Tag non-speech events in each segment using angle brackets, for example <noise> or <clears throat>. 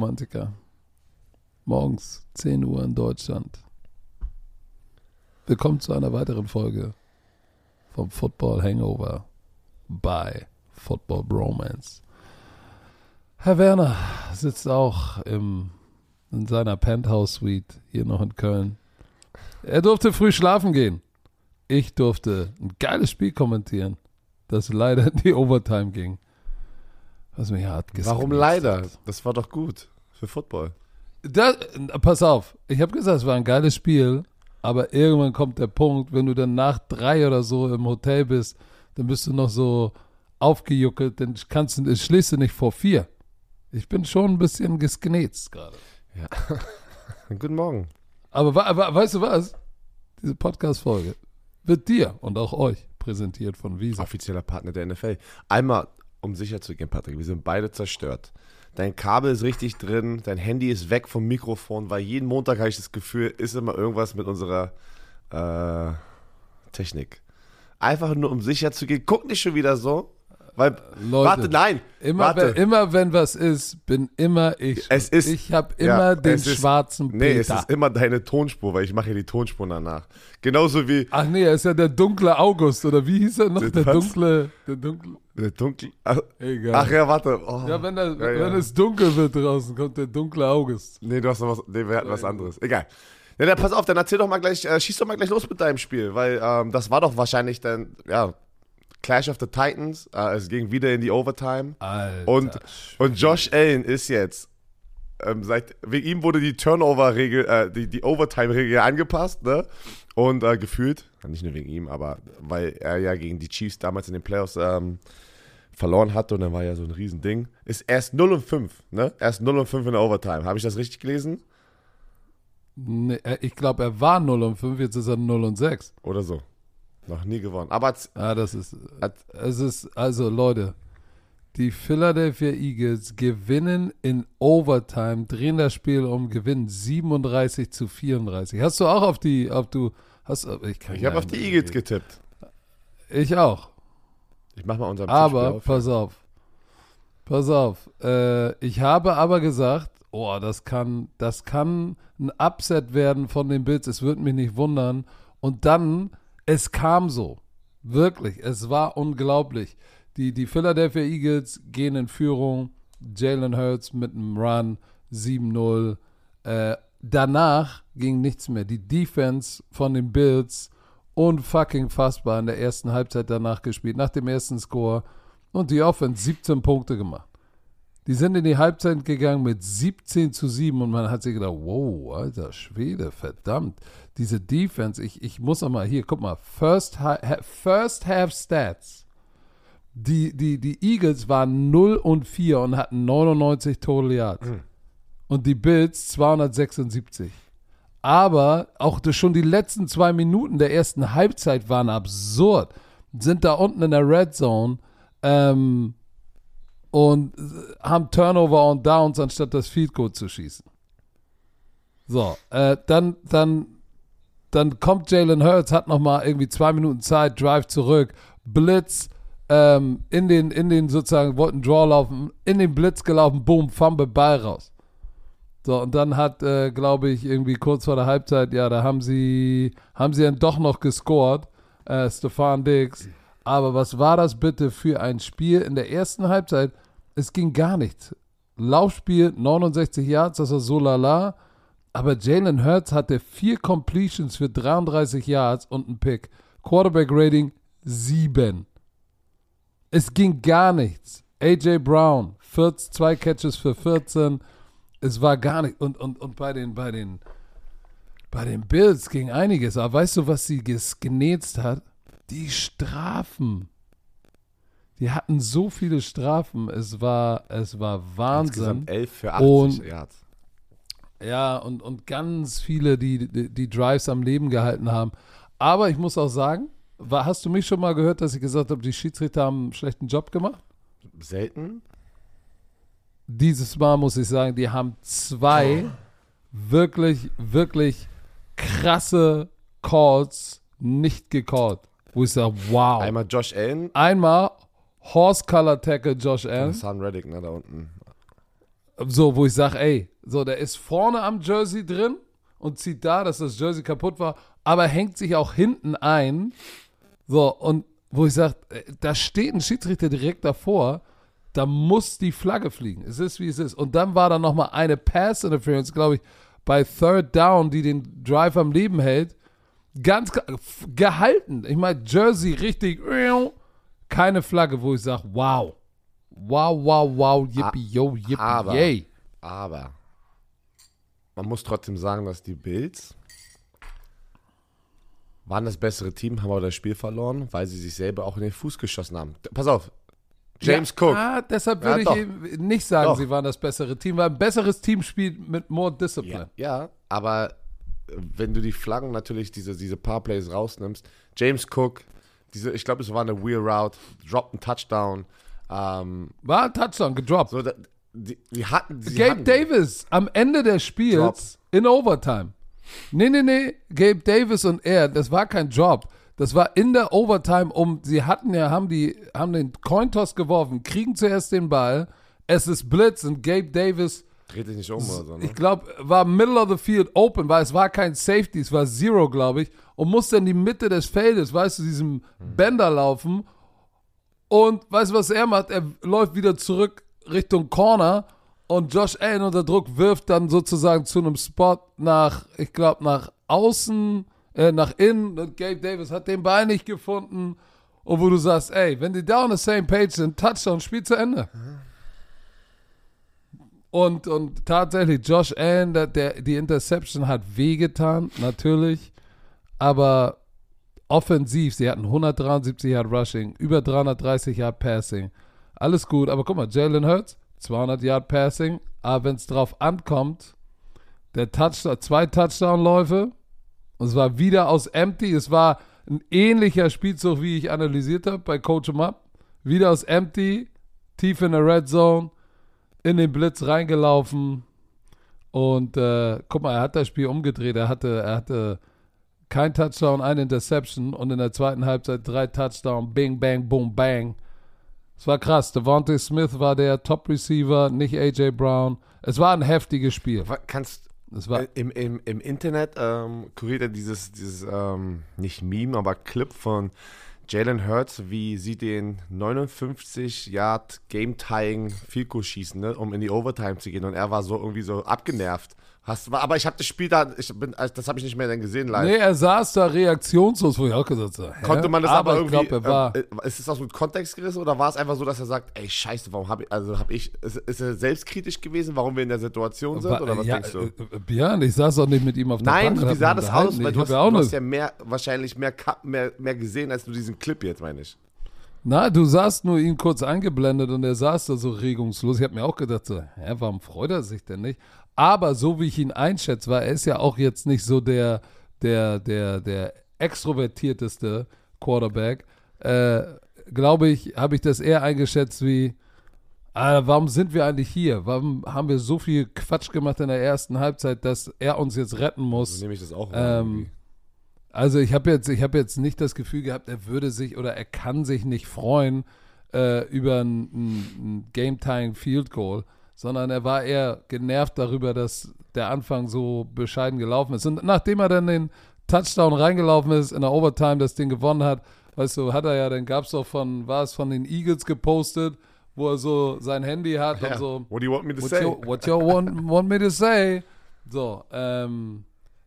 Romantiker. Morgens 10 Uhr in Deutschland. Willkommen zu einer weiteren Folge vom Football Hangover bei Football Bromance. Herr Werner sitzt auch im, in seiner Penthouse Suite hier noch in Köln. Er durfte früh schlafen gehen. Ich durfte ein geiles Spiel kommentieren, das leider in die Overtime ging. Was mich hart Warum leider? Das war doch gut für Football. Das, pass auf, ich habe gesagt, es war ein geiles Spiel, aber irgendwann kommt der Punkt, wenn du dann nach drei oder so im Hotel bist, dann bist du noch so aufgejuckelt, dann kannst du, schließt du nicht vor vier. Ich bin schon ein bisschen gesknetzt gerade. Ja. <laughs> Guten Morgen. Aber, aber weißt du was? Diese Podcast-Folge wird dir und auch euch präsentiert von Visa. Offizieller Partner der NFL. Einmal, um sicher zu gehen, Patrick, wir sind beide zerstört. Dein Kabel ist richtig drin, dein Handy ist weg vom Mikrofon, weil jeden Montag habe ich das Gefühl, ist immer irgendwas mit unserer äh, Technik. Einfach nur, um sicher zu gehen. Guck nicht schon wieder so. Weil, Leute, warte, nein. Immer, warte. Wenn, immer wenn was ist, bin immer ich. Es ist, ich habe immer ja, den ist, schwarzen Peter. Nee, es ist immer deine Tonspur, weil ich mache ja die Tonspur danach. Genauso wie. Ach nee, er ist ja der dunkle August, oder wie hieß er noch? Der dunkle. Der dunkle. Der dunkle. Ach, Egal. Ach ja, warte. Oh. Ja, wenn, der, ja, wenn es dunkel wird draußen, kommt der dunkle August. Nee, du hast noch was. Nee, wir hatten was anderes. Egal. Ja, dann pass auf, dann erzähl doch mal gleich, äh, schieß doch mal gleich los mit deinem Spiel, weil ähm, das war doch wahrscheinlich dann, ja, Clash of the Titans. Äh, es ging wieder in die Overtime. Alter, und, und Josh Allen ist jetzt. Ähm, seit, wegen ihm wurde die Turnover-Regel, äh, die, die Overtime-Regel angepasst, ne? Und äh, gefühlt, nicht nur wegen ihm, aber weil er ja gegen die Chiefs damals in den Playoffs ähm, verloren hatte und dann war ja so ein Riesending, ist erst 0 und 5, ne? Erst 0 und 5 in der Overtime. Habe ich das richtig gelesen? Nee, äh, ich glaube, er war 0 und 5, jetzt ist er 0 und 6. Oder so. Noch nie gewonnen. Aber ah, das ist, es ist, also Leute, die Philadelphia Eagles gewinnen in Overtime, drehen das Spiel um, gewinnen 37 zu 34. Hast du auch auf die, auf du, hast, ich Ich habe auf die Eagles getippt. Ich auch. Ich mach mal unseren Aber, auf. pass auf. Pass auf. Äh, ich habe aber gesagt, oh, das kann, das kann ein Upset werden von den Bills. Es würde mich nicht wundern. Und dann es kam so. Wirklich. Es war unglaublich. Die, die Philadelphia Eagles gehen in Führung. Jalen Hurts mit einem Run 7-0. Äh, danach ging nichts mehr. Die Defense von den Bills unfucking fassbar in der ersten Halbzeit danach gespielt, nach dem ersten Score. Und die Offense 17 Punkte gemacht. Die sind in die Halbzeit gegangen mit 17 zu 7 und man hat sich gedacht, wow, alter Schwede, verdammt. Diese Defense, ich, ich muss mal hier, guck mal, First, first Half Stats. Die, die, die Eagles waren 0 und 4 und hatten 99 Total Yards. Mhm. Und die Bills 276. Aber auch schon die letzten zwei Minuten der ersten Halbzeit waren absurd. Sind da unten in der Red Zone. Ähm, und haben Turnover und Downs, anstatt das Field Goal zu schießen. So, äh, dann, dann, dann kommt Jalen Hurts, hat nochmal irgendwie zwei Minuten Zeit, Drive zurück, Blitz, ähm, in den, in den sozusagen, wollten Draw laufen, in den Blitz gelaufen, boom, Fumble, Ball raus. So, und dann hat, äh, glaube ich, irgendwie kurz vor der Halbzeit, ja, da haben sie, haben sie dann doch noch gescored, äh, Stefan Diggs. Aber was war das bitte für ein Spiel in der ersten Halbzeit? Es ging gar nichts. Laufspiel 69 Yards, das war so lala. Aber Jalen Hurts hatte vier Completions für 33 Yards und einen Pick. Quarterback Rating 7. Es ging gar nichts. AJ Brown, 14, zwei Catches für 14. Es war gar nicht. Und, und, und bei den, bei den, bei den Bills ging einiges. Aber weißt du, was sie genetzt hat? Die Strafen. Die hatten so viele Strafen. Es war, es war Wahnsinn. Insgesamt 11 für 80 und, Yards. Ja, und, und ganz viele, die, die, die Drives am Leben gehalten haben. Aber ich muss auch sagen, war, hast du mich schon mal gehört, dass ich gesagt habe, die Schiedsrichter haben einen schlechten Job gemacht? Selten. Dieses Mal muss ich sagen, die haben zwei oh. wirklich, wirklich krasse Calls nicht gecallt. Wo ich sage, wow. Einmal Josh Allen. Einmal Horse Color Tackle Josh Allen. Sun Reddick, ne, da unten. so, wo ich sage, ey, so, der ist vorne am Jersey drin und zieht da, dass das Jersey kaputt war, aber hängt sich auch hinten ein. So, und wo ich sage, da steht ein Schiedsrichter direkt davor, da muss die Flagge fliegen. Es ist, wie es ist. Und dann war da nochmal eine Pass-Interference, glaube ich, bei Third Down, die den Drive am Leben hält. Ganz gehalten. Ich meine, Jersey richtig, keine Flagge, wo ich sage, wow. Wow, wow, wow, yippie, yo, yippie, aber, yay. Aber man muss trotzdem sagen, dass die Bills waren das bessere Team, haben aber das Spiel verloren, weil sie sich selber auch in den Fuß geschossen haben. Pass auf, James ja, Cook. Ah, deshalb würde Ja, ich nicht sagen, Doch. sie waren das bessere Team, weil ein besseres Team spielt mit more Discipline. Ja, aber äh, wenn du die Flaggen natürlich, diese, diese paar Plays rausnimmst, James Cook, diese, ich glaube, es war eine Wheel Route, droppt einen Touchdown. Ähm, War ein Touchdown gedroppt. so, die, die hatten. sie Gabe hatten, Davis am Ende des Spiels Drops. in Overtime. Nee, nee, nee. Gabe Davis und er, das war kein Job. Das war in der Overtime um, sie hatten ja, haben die, haben den Cointoss geworfen, kriegen zuerst den Ball, es ist Blitz und Gabe Davis, Dreht dich nicht um oder so, ne? ich glaube, war middle of the field open, weil es war kein Safety, es war Zero, glaube ich, und musste in die Mitte des Feldes, weißt du, diesem Bender laufen und weißt du, was er macht? Er läuft wieder zurück Richtung Corner und Josh Allen unter Druck wirft dann sozusagen zu einem Spot nach, ich glaube, nach außen, äh, nach innen und Gabe Davis hat den Ball nicht gefunden und wo du sagst, ey, wenn die da on the same page sind, Touchdown, Spiel zu Ende. Und, und tatsächlich, Josh Allen, der, der, die Interception hat wehgetan, natürlich. Aber offensiv, sie hatten 173 Yard Rushing, über 330 Yard Passing. Alles gut, aber guck mal, Jalen Hurts, 200 Yard Passing. Aber wenn es drauf ankommt, der Touchdown, zwei Touchdown-Läufe. Und es war wieder aus Empty. Es war ein ähnlicher Spielzug, wie ich analysiert habe bei Coach Up. Wieder aus Empty, tief in der Red Zone in den Blitz reingelaufen und äh, guck mal, er hat das Spiel umgedreht. Er hatte, er hatte kein Touchdown, eine Interception und in der zweiten Halbzeit drei Touchdown, Bing, Bang, Boom, Bang. Es war krass. Devontae Smith war der Top-Receiver, nicht AJ Brown. Es war ein heftiges Spiel. Kannst Es war, im, im, im Internet ähm, kuriert er dieses, dieses ähm, nicht Meme, aber Clip von Jalen Hurts, wie sie den 59 Yard Game-Tying Field Goal schießen, ne, um in die Overtime zu gehen. Und er war so irgendwie so abgenervt. Hast, aber ich habe das Spiel da, ich bin, also das habe ich nicht mehr dann gesehen live. nee, er saß da reaktionslos, wo ich auch gesagt habe. hä? Konnte man das aber, ich irgendwie, glaube, er war. ähm, äh, ist es aus dem Kontext gerissen oder war es einfach so, dass er sagt, ey Scheiße, warum habe ich, also habe ich, ist, ist er selbstkritisch gewesen, warum wir in der Situation sind war- oder was ja, denkst du? äh, Björn, ich saß auch nicht mit ihm auf der Nein, Bank. wie sah das aus? Weil du hast, ja du hast ja mehr, wahrscheinlich mehr, mehr, mehr gesehen, als du diesen Clip jetzt, meine ich. Na, du sahst nur ihn kurz eingeblendet und er saß da so regungslos. Ich habe mir auch gedacht, so, hä, warum freut er sich denn nicht? Aber so wie ich ihn einschätze, weil er ist ja auch jetzt nicht so der, der, der, der extrovertierteste Quarterback, äh, glaube ich, habe ich das eher eingeschätzt wie, ah, warum sind wir eigentlich hier? Warum haben wir so viel Quatsch gemacht in der ersten Halbzeit, dass er uns jetzt retten muss? So nehme ich das auch Ähm. Also ich habe jetzt, ich habe jetzt nicht das Gefühl gehabt, er würde sich oder er kann sich nicht freuen äh, über ein, ein, ein Game-Tying Field Goal, sondern er war eher genervt darüber, dass der Anfang so bescheiden gelaufen ist. Und nachdem er dann den Touchdown reingelaufen ist, in der Overtime das Ding gewonnen hat, weißt du, hat er ja, dann gab es doch von, war es von den Eagles gepostet, wo er so sein Handy hat Ja. und so, What do you want me to What say? you, what you want, want me to say? So, ähm,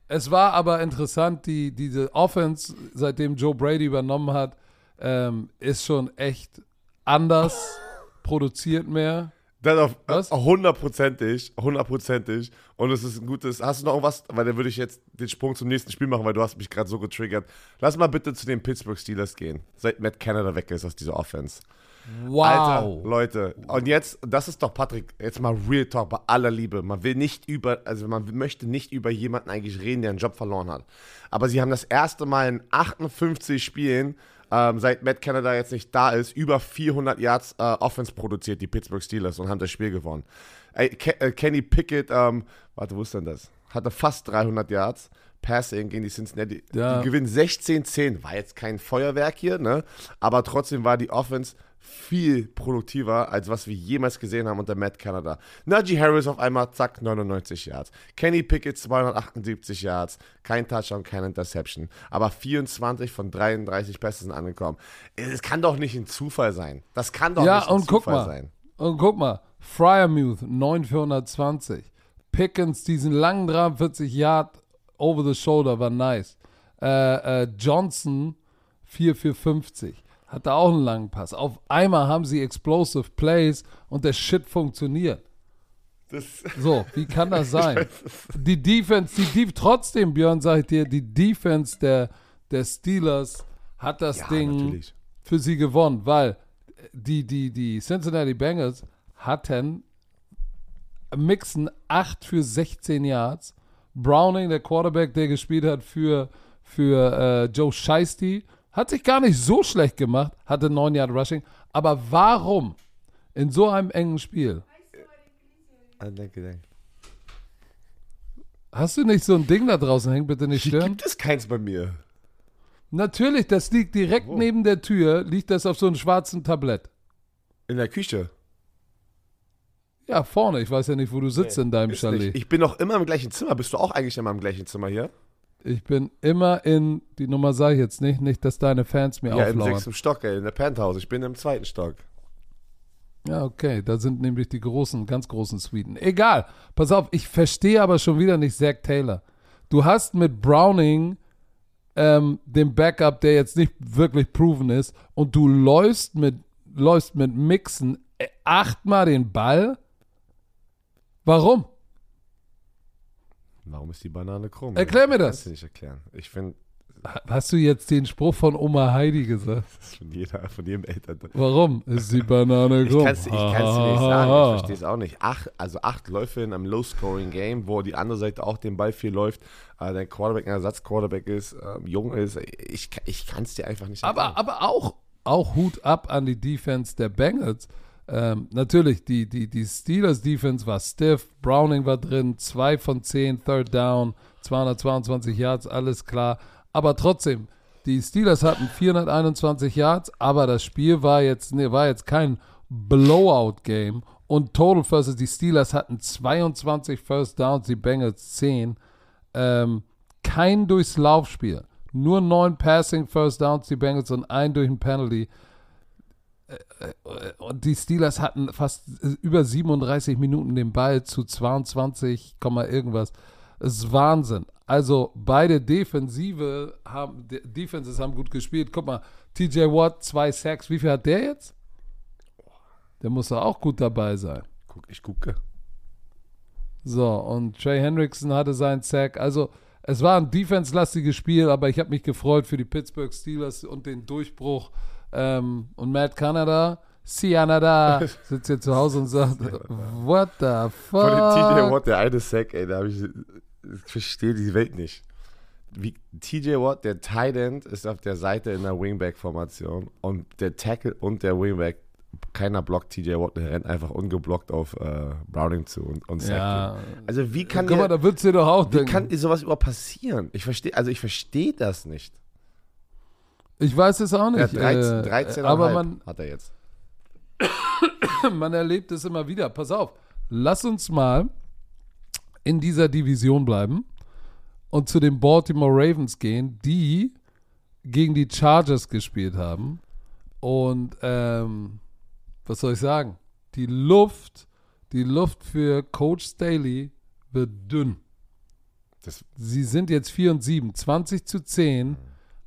es war aber interessant, die, diese Offense, seitdem Joe Brady übernommen hat, ähm, ist schon echt anders, produziert mehr. Das auf, Was? äh, hundertprozentig, hundertprozentig. Und es ist ein gutes. Hast du noch irgendwas? Weil dann würde ich jetzt den Sprung zum nächsten Spiel machen, weil du hast mich gerade so getriggert. Lass mal bitte zu den Pittsburgh Steelers gehen, seit Matt Canada weg ist aus dieser Offense. Wow. Alter, Leute. Und jetzt, das ist doch, Patrick, jetzt mal Real Talk bei aller Liebe. Man will nicht über, also man möchte nicht über jemanden eigentlich reden, der einen Job verloren hat. Aber sie haben das erste Mal in 58 Spielen, ähm, seit Matt Canada jetzt nicht da ist, über 400 Yards äh, Offense produziert, die Pittsburgh Steelers, und haben das Spiel gewonnen. Ey, Ke äh, Kenny Pickett, ähm, warte, wo ist denn das? Hatte fast 300 Yards. Passing gegen die Cincinnati. Ja. Die gewinnen 16-10. War jetzt kein Feuerwerk hier, ne? Aber trotzdem war die Offense viel produktiver, als was wir jemals gesehen haben unter Matt Canada. Najee Harris auf einmal, zack, 99 Yards. Kenny Pickett 278 Yards. Kein Touchdown, keine Interception. Aber 24 von 33 Pässen sind angekommen. Es kann doch nicht ein Zufall sein. Das kann doch Ja, nicht ein und guck Zufall mal. sein. Und guck mal, Fryermuth 9 für 120. Pickens, diesen langen 43 Yard over the shoulder war nice. Äh, äh, Johnson 4 für 50. Hatte auch einen langen Pass. Auf einmal haben sie explosive Plays und der Shit funktioniert. Das, So, wie kann das <laughs> sein? Die Defense, die Def trotzdem, Björn, sag ich dir, die Defense der, der Steelers hat das ja, Ding natürlich. für sie gewonnen, weil die, die, die Cincinnati Bengals hatten Mixen 8 für 16 Yards. Browning, der Quarterback, der gespielt hat für, für äh, Joe Shiesty, hat sich gar nicht so schlecht gemacht, hatte 9 Yard Rushing. Aber warum in so einem engen Spiel Ah, danke, danke. Hast du nicht so ein Ding da draußen hängen? Bitte nicht stören. gibt es keins bei mir. Natürlich, das liegt direkt Wo? neben der Tür, liegt das auf so einem schwarzen Tablett. In der Küche. Ja, vorne. Ich weiß ja nicht, wo du sitzt in deinem Chalet. nicht. Ich bin doch immer im gleichen Zimmer. Bist du auch eigentlich immer im gleichen Zimmer hier? Ich bin immer in, die Nummer sage ich jetzt nicht, nicht, dass deine Fans mir Ja, im auflauern. sechsten Stock, ey, in der Penthouse. Ich bin im zweiten Stock. Ja, okay, da sind nämlich die großen, ganz großen Suiten. Egal, pass auf, ich verstehe aber schon wieder nicht Zach Taylor. Du hast mit Browning ähm, den Backup, der jetzt nicht wirklich proven ist, und du läufst mit, läufst mit Mixen äh, achtmal den Ball. Warum? Warum ist die Banane krumm? Erklär mir Kannst das. du nicht erklären. Ich finde, Hast du jetzt den Spruch von Oma Heidi gesagt? <laughs> das ist von, jeder, von jedem Eltern. Warum ist die Banane Ich krumm? kann es ich dir nicht sagen, ich verstehe es auch nicht. Acht, also acht Läufe in einem Low-Scoring-Game, wo die andere Seite auch den Ball viel läuft, äh, dein Quarterback ein Ersatz-Quarterback ist, ähm, jung ist. Ich, ich kann es dir einfach nicht Aber, aber auch, auch Hut ab an die Defense der Bengals. Ähm, natürlich, die, die, die Steelers Defense war stiff, Browning war drin, 2 von 10, Third Down, 222 Yards, alles klar. Aber trotzdem, die Steelers hatten 421 Yards, aber das Spiel war jetzt, nee, war jetzt kein Blowout-Game. Und Total First, die Steelers hatten 22 First Downs, die Bengals 10. Ähm, kein durchs Laufspiel. Nur neun Passing First Downs, die Bengals und ein durch ein Penalty. Äh, äh, Und die Steelers hatten fast äh, über 37 Minuten den Ball zu 22, Komma irgendwas. Das ist Wahnsinn. Also beide Defensive haben, De- Defenses haben gut gespielt. Guck mal, TJ Watt, zwei Sacks. Wie viel hat der jetzt? Der muss da auch gut dabei sein. Guck, ich gucke. So, und Trey Hendrickson hatte seinen Sack. Also, es war ein defense-lastiges Spiel, aber ich habe mich gefreut für die Pittsburgh Steelers und den Durchbruch. Ähm, und Matt Canada, Canada, <laughs> sitzt hier zu Hause und sagt, what the Von dem TJ fuck? Watt, der eine Sack, ey, da habe ich, ich verstehe die Welt nicht. Wie, TJ Watt, der Tight End, ist auf der Seite in der Wingback-Formation und der Tackle und der Wingback, keiner blockt TJ Watt, der rennt einfach ungeblockt auf äh, Browning zu und, und Ja. Also wie kann guck mal, der, da wird's dir doch auch wie denken. kann sowas überhaupt passieren? Ich verstehe, also ich verstehe das nicht. Ich weiß es auch Ja, nicht. 13, äh, 13 aber man, hat er jetzt. <coughs> man erlebt es immer wieder. Pass auf, lass uns mal in dieser Division bleiben und zu den Baltimore Ravens gehen, die gegen die Chargers gespielt haben. Und ähm, was soll ich sagen? Die Luft, die Luft für Coach Staley wird dünn. Das, Sie sind jetzt 4 und 7. 20 zu 10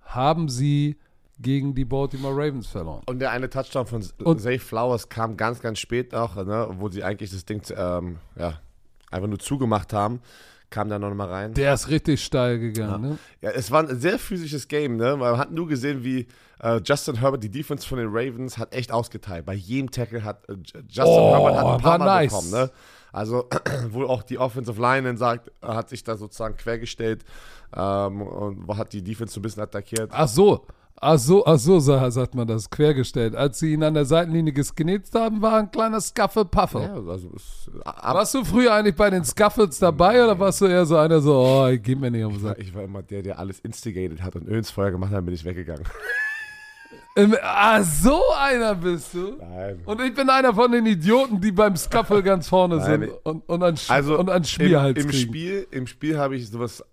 haben sie gegen die Baltimore Ravens verloren. und der eine Touchdown von Und- Zay Flowers kam ganz, ganz spät auch, ne, wo sie eigentlich das Ding ähm, ja, einfach nur zugemacht haben, kam da noch mal rein. Der ist richtig steil gegangen. Ne? Ja, es war ein sehr physisches Game, ne? Man hat nur gesehen, wie äh, Justin Herbert, die Defense von den Ravens, hat echt ausgeteilt. Bei jedem Tackle hat äh, Justin Oh, Herbert hat ein paar Mal nice. bekommen, ne? Also, <clears throat> wo auch die Offensive Line dann sagt, hat sich da sozusagen quergestellt ähm, und hat die Defense so ein bisschen attackiert. Ach so, ach so, ach so, sa- sagt man das, quergestellt. Als sie ihn an der Seitenlinie geskinnet haben, war ein kleiner Scuffle-Puffle. Ja, also, ab, Warst du früher eigentlich bei den Scuffles dabei oder warst du eher so einer so, oh, ich geh mir nicht um ich war immer der, der alles instigated hat und Öl ins Feuer gemacht hat, dann bin ich weggegangen. Im, ah, so einer bist du? Nein. Und ich bin einer von den Idioten, die beim Scuffle ganz vorne Nein, sind und, und an, Sch Also und an Schmierhals im, im kriegen. Spiel, im Spiel habe ich sowas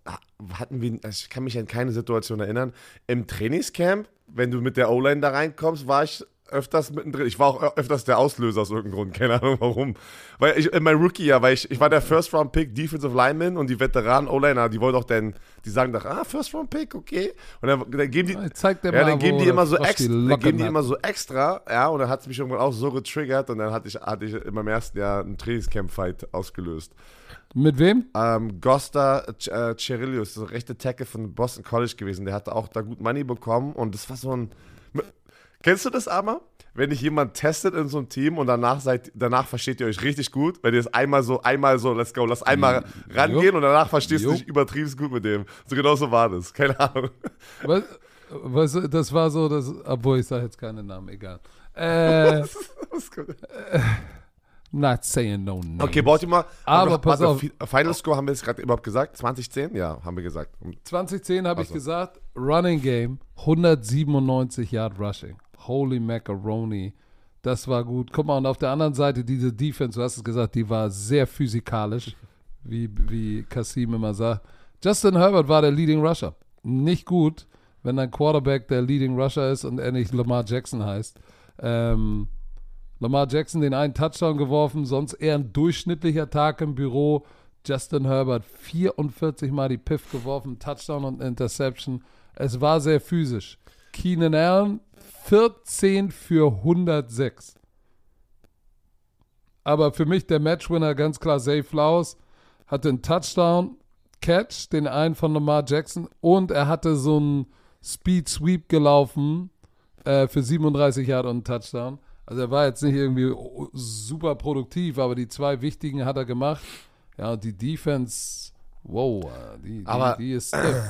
hatten wir, also ich kann mich an keine Situation erinnern. Im Trainingscamp, wenn du mit der O-Line da reinkommst, war ich öfters mittendrin. Ich war auch öfters der Auslöser aus irgendeinem Grund, keine Ahnung warum. Weil ich in meinem Rookie-Jahr, weil ich, ich war der First-Round-Pick Defensive Lineman und die Veteranen O-Liner, die wollen doch dann, die sagen doch, ah, First-Round-Pick, okay. Und dann, dann geben die, ja, mal, dann geben die immer so extra, geben die immer so extra, ja, und dann hat es mich irgendwann auch so getriggert und dann hatte ich, hatte ich in meinem ersten Jahr einen Trainingscamp-Fight ausgelöst. Mit wem? Ähm, Gosta äh, Cerilius, so rechte Tackle von Boston College gewesen. Der hatte auch da gut Money bekommen und das war so ein. Kennst du das aber? Wenn dich jemand testet in so einem Team und danach seid, danach versteht ihr euch richtig gut, wenn ihr es einmal so, einmal so, let's go, lass einmal rangehen und danach verstehst du dich übertrieben gut mit dem. So genau so war das. Keine Ahnung. Was, was, das war so, das, obwohl ich sage jetzt keine Namen, egal. Äh, <laughs> not saying no name. Okay, Baltimore. Aber wir- pass warte, auf. Fi- Final Score haben wir es gerade überhaupt gesagt? 2010? Ja, haben wir gesagt. 2010 habe ich Ach so. gesagt, Running Game, 197 Yard Rushing. Holy Macaroni. Das war gut. Guck mal, und auf der anderen Seite diese Defense, du hast es gesagt, die war sehr physikalisch, <laughs> wie, wie Kasim immer sagt. Justin Herbert war der Leading Rusher. Nicht gut, wenn dein Quarterback der Leading Rusher ist und er nicht Lamar Jackson heißt. Ähm, Lamar Jackson den einen Touchdown geworfen, sonst eher ein durchschnittlicher Tag im Büro. Justin Herbert 44 Mal die Piff geworfen, Touchdown und Interception. Es war sehr physisch. Keenan Allen 14 für 106. Aber für mich der Matchwinner ganz klar Zay Flowers hatte einen Touchdown, Catch, den einen von Lamar Jackson und er hatte so einen Speed Sweep gelaufen äh, für 37 Yard und einen Touchdown. Also er war jetzt nicht irgendwie super produktiv, aber die zwei wichtigen hat er gemacht. Ja, und die Defense, wow, die, die, Aber- die ist stiff.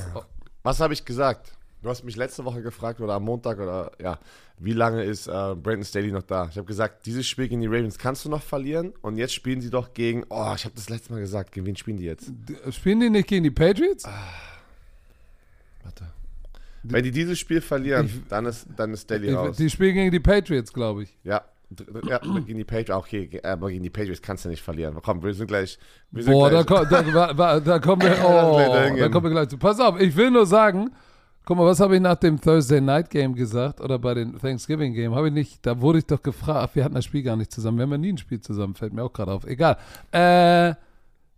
Was habe ich gesagt? Du hast mich letzte Woche gefragt oder am Montag oder ja, wie lange ist äh, Brandon Staley noch da? Ich habe gesagt, dieses Spiel gegen die Ravens kannst du noch verlieren und jetzt spielen sie doch gegen, oh, ich habe das letzte Mal gesagt, gegen wen spielen die jetzt? D- Spielen die nicht gegen die Patriots? Warte. Wenn die dieses Spiel verlieren, Ich- dann ist, dann ist Staley Ich, raus. die spielen gegen die Patriots, glaube ich. ja. ja, gegen die Patriots, okay, ge- aber gegen die Patriots kannst du nicht verlieren. Komm, wir sind gleich. Wir sind Boah, da, gleich da, wa- wa- da kommen wir, <laughs> oh, da kommen wir gleich zu. Pass auf, ich will nur sagen, guck mal, was habe ich nach dem Thursday Night Game gesagt oder bei den Thanksgiving Game? Habe ich nicht, da wurde ich doch gefragt, wir hatten das Spiel gar nicht zusammen, wir haben ja nie ein Spiel zusammen, fällt mir auch gerade auf. Egal. Äh,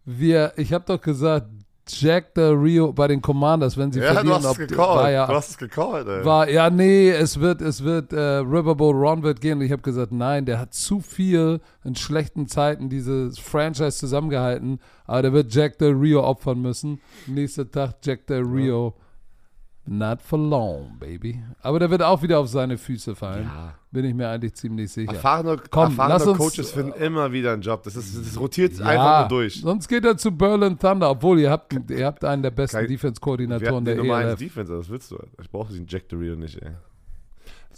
wir, ich habe doch gesagt, Jack Del Rio bei den Commanders, wenn sie Ja, du verlieren, hast es gecallt. war ja, du hast es gecallt, ey. war, ja, nee, es wird, es wird, äh, Riverboat Ron wird gehen. Und ich habe gesagt, nein, der hat zu viel in schlechten Zeiten dieses Franchise zusammengehalten. Aber der wird Jack Del Rio opfern müssen. Nächster Tag Jack Del Rio. Not for long, baby. Aber der wird auch wieder auf seine Füße fallen. Ja. Bin ich mir eigentlich ziemlich sicher. Erfahrene, Komm, erfahrene lass uns- Coaches finden immer wieder einen Job. Das, ist, das rotiert Ja, einfach nur durch. Sonst geht er zu Berlin Thunder, obwohl ihr habt, ihr habt einen der besten Defense-Koordinatoren der die Nummer 1 ELF. Defense, was willst du? Ich brauche den Jack the Real nicht, ey.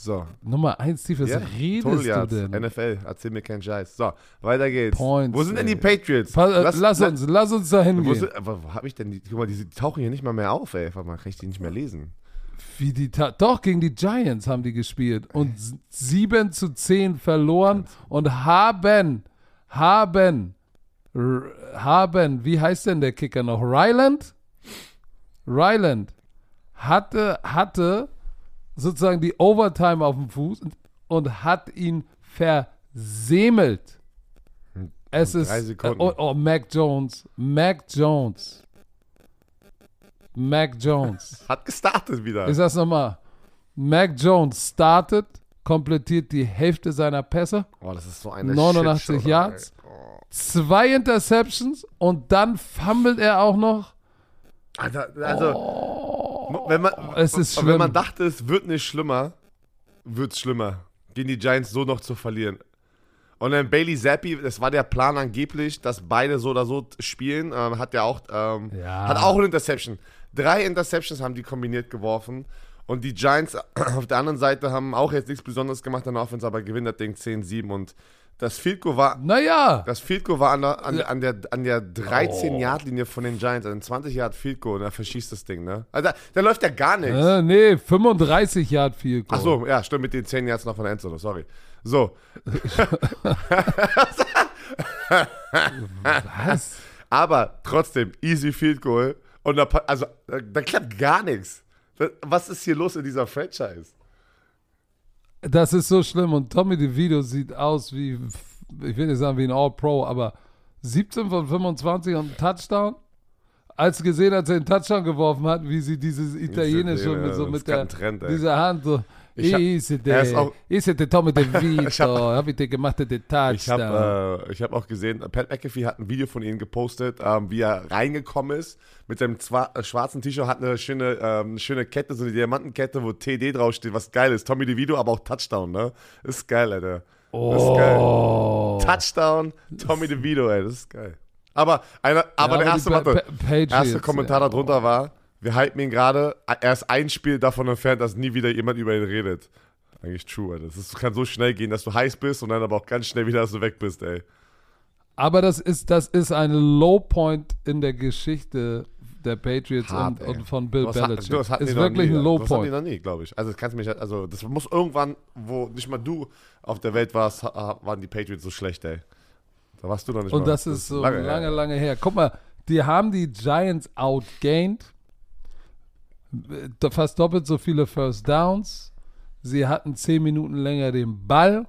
So. Nummer 1 Defense, Ja, was redest Total du Yards, denn? NFL, erzähl mir keinen Scheiß. So, weiter geht's. Points, Wo sind denn die ey. Patriots? Pa äh, lass, uns, lass uns da Wo hingehen. sind, aber wo hab ich denn die? Guck mal, die, die tauchen hier nicht mal mehr auf, ey. Warte mal, kann ich die nicht mehr lesen? Wie die Doch, gegen die Giants haben die gespielt und s- 7 zu 10 verloren und haben, haben, haben, wie heißt denn der Kicker noch? Ryland? Ryland hatte, hatte sozusagen die Overtime auf dem Fuß und, und hat ihn versemelt. Es ist, äh, oh, oh, Mac Jones, Mac Jones, Mac Jones. Hat gestartet wieder. Ich sag's nochmal. Mac Jones startet, komplettiert die Hälfte seiner Pässe, oh, das ist so eine 89 Shitshow, Yards. Oh. zwei Interceptions und dann fummelt er auch noch. Alter, also, wenn, man, Oh, es ist wenn schlimm. man dachte, es wird nicht schlimmer, wird's schlimmer. Gegen die Giants so noch zu verlieren. Und dann Bailey Zappi, das war der Plan angeblich, dass beide so oder so spielen. Ähm, hat ja auch, ähm, Ja. hat auch eine Interception. Drei Interceptions haben die kombiniert geworfen. Und die Giants <clears throat> auf der anderen Seite haben auch jetzt nichts Besonderes gemacht an der Offense, aber gewinnen das Ding 10-7 und Das Field Goal war, Naja, das Field Goal war an der, an, an der, an der Oh. 13-Yard-Linie von den Giants, also ein 20 Yard Field Goal und er verschießt das Ding, ne? Also da, da läuft ja gar nichts. äh, nee, 35 Yard viel Ach so, ja, stimmt, mit den 10 Yards noch von der Endzone, sorry. So, Was? <laughs> aber trotzdem, easy Field Goal und da, also, da, da klappt gar nichts. Was ist hier los in dieser Franchise? Das ist so schlimm und Tommy DeVito sieht aus wie, ich will nicht sagen wie ein All-Pro, aber 17 von 25 und ein Touchdown. Als gesehen, als er den Touchdown geworfen hat, wie sie dieses Italienische mit, so mit der dieser Hand so. <laughs> Ich hab- ist er auch- Tommy DeVito, Ich hab- hab ich dir gemacht, der Touchdown. Ich habe äh, ich hab auch gesehen, Pat McAfee hat ein Video von ihm gepostet, ähm, wie er reingekommen ist mit seinem zwa- äh, schwarzen T-Shirt, hat eine schöne, ähm, eine schöne Kette, so eine Diamantenkette, wo TD draufsteht, was geil ist. Tommy DeVito, aber auch Touchdown, ne? Ist geil, Alter. Das ist geil. oh. Touchdown, Tommy DeVito, ey, das ist geil. Aber, einer, aber Ja, der erste, warte, erste Kommentar darunter war, wir hypen ihn gerade, er ist ein Spiel davon entfernt, dass nie wieder jemand über ihn redet. Eigentlich true, Alter. Das ist, kann so schnell gehen, dass du heiß bist und dann aber auch ganz schnell wieder, dass du weg bist, ey. Aber das ist, das ist ein Low Point in der Geschichte der Patriots Hart, und, und von Bill Das hat- Belichick. das hatten ist wirklich nie, ein Low Das hatten die Point. noch nie, glaube ich. Also, das kannst mich, also, das muss irgendwann, wo nicht mal du auf der Welt warst, waren die Patriots so schlecht, ey. Da warst du noch nicht mal. Und das ist so lange, her. lange, her. Guck mal, die haben die Giants outgained. Äh, Fast doppelt so viele First Downs. Sie hatten zehn Minuten länger den Ball.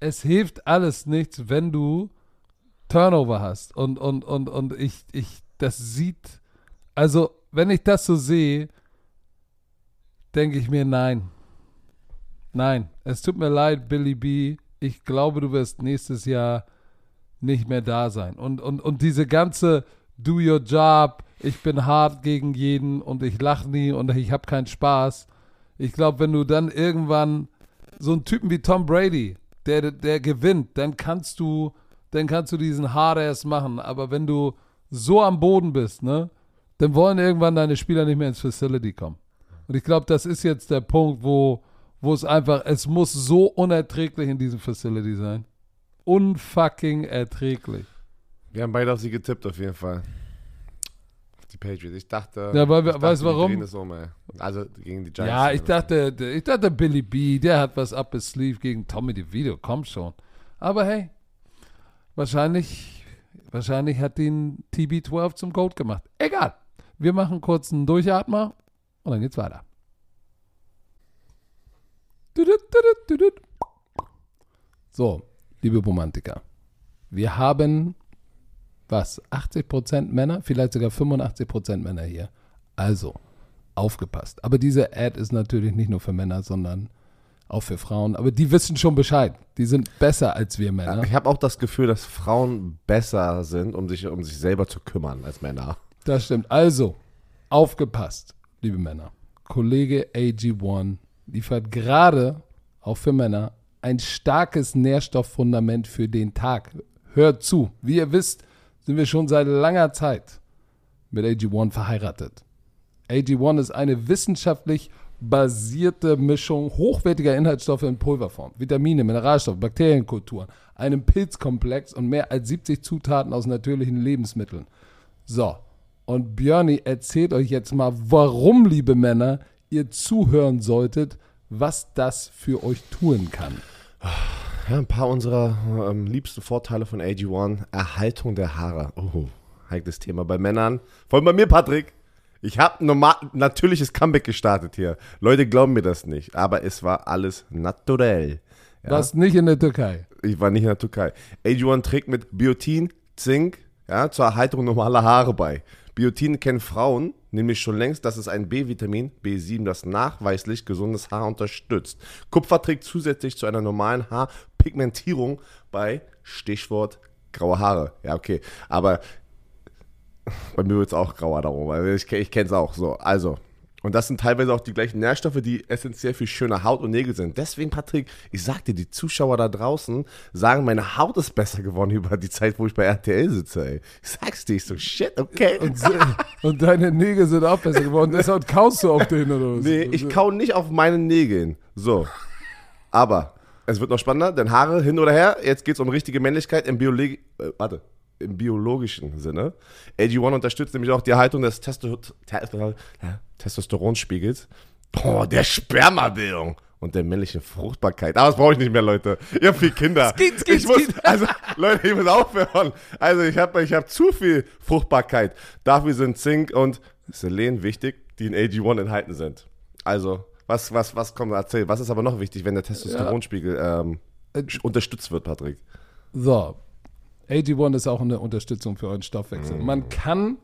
Es hilft alles nichts, wenn du Turnover hast. Und, und, und, und ich, ich, das sieht, also, wenn ich das so sehe, denke ich mir, nein. Nein, es tut mir leid, Billy B. Ich glaube, du wirst nächstes Jahr nicht mehr da sein. Und, und, und diese ganze Do your job, ich bin hart gegen jeden und ich lache nie und ich habe keinen Spaß. Ich glaube, wenn du dann irgendwann so einen Typen wie Tom Brady, der, der gewinnt, dann kannst du, dann kannst du diesen Hard-Ass machen. Aber wenn du so am Boden bist, ne, dann wollen irgendwann deine Spieler nicht mehr ins Facility kommen. Und ich glaube, das ist jetzt der Punkt, wo, wo es einfach, es muss so unerträglich in diesem Facility sein. Unfucking erträglich. Wir haben beide auf sie getippt, auf jeden Fall. Die Patriots. Ich dachte. Ja, weil ich dachte, weißt warum? um, ey. Also gegen die Giants. Ja, ich dachte, ich dachte, Billy B, der hat was up his sleeve gegen Tommy DeVito, komm schon. Aber hey, wahrscheinlich, wahrscheinlich hat ihn TB12 zum Goat gemacht. Egal. Wir machen kurz einen Durchatmer und dann geht's weiter. So, liebe Romantiker, wir haben was? 80% Männer, vielleicht sogar 85% Männer hier. Also, aufgepasst. Aber diese Ad ist natürlich nicht nur für Männer, sondern auch für Frauen. Aber die wissen schon Bescheid. Die sind besser als wir Männer. Ich habe auch das Gefühl, dass Frauen besser sind, um sich um sich selber zu kümmern als Männer. Das stimmt. Also, aufgepasst, liebe Männer. Kollege AG1 liefert gerade, auch für Männer, ein starkes Nährstofffundament für den Tag. Hört zu. Wie ihr wisst, sind wir schon seit langer Zeit mit AG1 verheiratet. AG1 ist eine wissenschaftlich basierte Mischung hochwertiger Inhaltsstoffe in Pulverform, Vitamine, Mineralstoffe, Bakterienkulturen, einem Pilzkomplex und mehr als 70 Zutaten aus natürlichen Lebensmitteln. So, und Björni erzählt euch jetzt mal, warum, liebe Männer, ihr zuhören solltet, was das für euch tun kann. Ja, ein paar unserer ähm, liebsten Vorteile von AG1. Erhaltung der Haare. Oh, heikles Thema bei Männern. Vor allem bei mir, Patrick. Ich habe ein natürliches Comeback gestartet hier. Leute glauben mir das nicht, aber es war alles naturell. Ja? Was nicht in der Türkei. Ich war nicht in der Türkei. AG1 trägt mit Biotin, Zink ja, zur Erhaltung normaler Haare bei. Biotin kennen Frauen nämlich schon längst, das ist ein B-Vitamin, B7, das nachweislich gesundes Haar unterstützt. Kupfer trägt zusätzlich zu einer normalen Haarpigmentierung bei, Stichwort, graue Haare. Ja, okay, aber bei mir wird es auch grauer darum, weil ich, ich kenne es auch so. Also, und das sind teilweise auch die gleichen Nährstoffe, die essentiell für schöne Haut und Nägel sind. Deswegen, Patrick, ich sag dir, die Zuschauer da draußen sagen, meine Haut ist besser geworden <laughs> über die Zeit, wo ich bei RTL sitze, ey. Ich sag's dir, ich so, shit, okay. Und, und deine Nägel sind auch besser geworden. Deshalb kaust du auf den oder was? Nee, ich kau nicht auf meinen Nägeln. So. Aber es wird noch spannender, denn Haare hin oder her, jetzt geht es um richtige Männlichkeit im, Biologi äh, warte, im biologischen Sinne. AG1 unterstützt nämlich auch die Erhaltung des Testo Te Testosteronspiegels. Boah, der Spermabildung und der männlichen Fruchtbarkeit. Aber das brauche ich nicht mehr, Leute. Ihr habt viel Kinder. Skit, skit, ich muss, also, Leute, ich muss aufhören. Also, ich habe ich hab zu viel Fruchtbarkeit. Dafür sind Zink und Selen wichtig, die in AG1 enthalten sind. Also, was, was, was kommt, erzähl. Was ist aber noch wichtig, wenn der Testosteronspiegel ähm, Äh, unterstützt wird, Patrick? So. AG1 ist auch eine Unterstützung für euren Stoffwechsel. Mm. Man kann,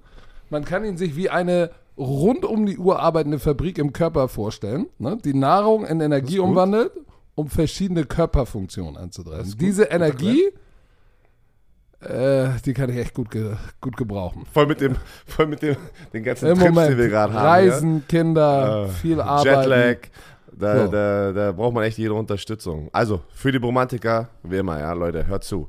man kann ihn sich wie eine rund um die Uhr arbeitende Fabrik im Körper vorstellen, ne? die Nahrung in Energie umwandelt, um verschiedene Körperfunktionen anzutreiben. Diese Energie, äh, die kann ich echt gut, ge gut gebrauchen. Voll mit dem, voll mit dem, den ganzen Im Trips, Moment die wir gerade haben. Reisen, Kinder, ja? Äh, viel Arbeit. Jetlag. Da, So. da, da braucht man echt jede Unterstützung. Also, für die Romantiker, wie immer, ja, Leute, hört zu.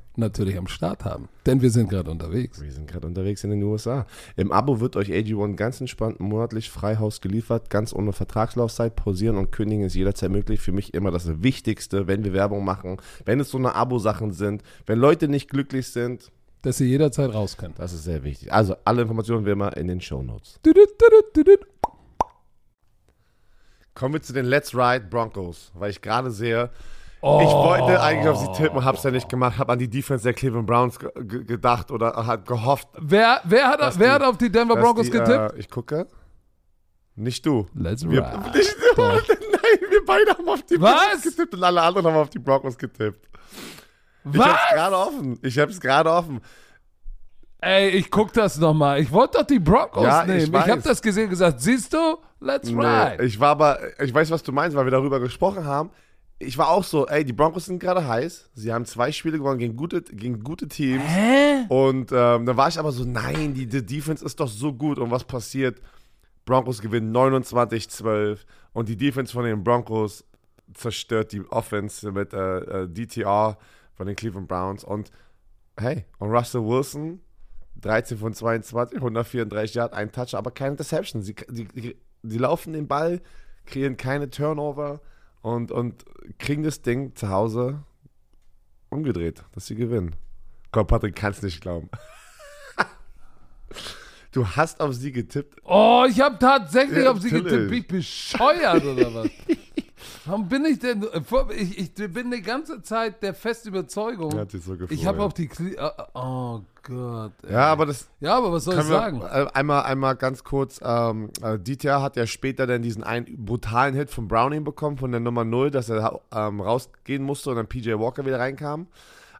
natürlich am Start haben. Denn wir sind gerade unterwegs. Wir sind gerade unterwegs in den USA. Im Abo wird euch AG1 ganz entspannt monatlich Freihaus geliefert, ganz ohne Vertragslaufzeit. Pausieren und kündigen ist jederzeit möglich. Für mich immer das Wichtigste, wenn wir Werbung machen, wenn es so eine Abo-Sachen sind, wenn Leute nicht glücklich sind, Dass ihr jederzeit raus könnt. das ist sehr wichtig. Also alle Informationen wie immer in den Show Notes. Kommen wir zu den Let's Ride Broncos, weil ich gerade sehe, Oh. ich wollte eigentlich auf sie tippen, hab's ja nicht gemacht, hab an die Defense der Cleveland Browns ge ge gedacht oder hat gehofft, Wer, wer, hat, wer die- hat auf die Denver Broncos die, getippt? Äh, ich gucke. Nicht du. Let's Wir, ride. <laughs> nicht du. Nein, wir beide haben auf die? Broncos getippt und alle anderen haben auf die Broncos getippt. Ich Was? hab's gerade offen. Ich hab's gerade offen. Ey, ich guck das nochmal. Ich wollte doch die Broncos Ja, ich nehmen. Ich, weiß. habe das gesehen und gesagt, siehst du? Let's Nee, ride. ich war aber, ich weiß, was du meinst, weil wir darüber gesprochen haben. Ich war auch so, ey, die Broncos sind gerade heiß. Sie haben zwei Spiele gewonnen gegen gute, gegen gute Teams. Hä? Und ähm, dann war ich aber so, nein, die, die Defense ist doch so gut. Und was passiert? Broncos gewinnen 29-12 und die Defense von den Broncos zerstört die Offense mit äh, äh, DTR von den Cleveland Browns. Und hey, und Russell Wilson, 13 von 22, 134 Yard, ein Touch, aber keine Interception. Sie, die, die, die laufen den Ball, kreieren keine Turnover und, und kriegen das Ding zu Hause umgedreht, dass sie gewinnen. Komm, Patrick, kannst nicht glauben. <laughs> du hast auf sie getippt. Oh, ich habe tatsächlich Ja, auf sie getippt. Bin ich bescheuert oder was? Warum bin ich denn? Ich, ich bin die ganze Zeit der festen Überzeugung. Hat sich so gefreut. Ich habe auf die. Kli oh Gott. ey. ja, aber das Ja, aber was soll ich sagen? äh, einmal, einmal ganz kurz. Ähm, äh, Dieter hat ja später dann diesen einen brutalen Hit von Browning bekommen, von der Nummer 0, dass er ähm, rausgehen musste und dann PJ Walker wieder reinkam.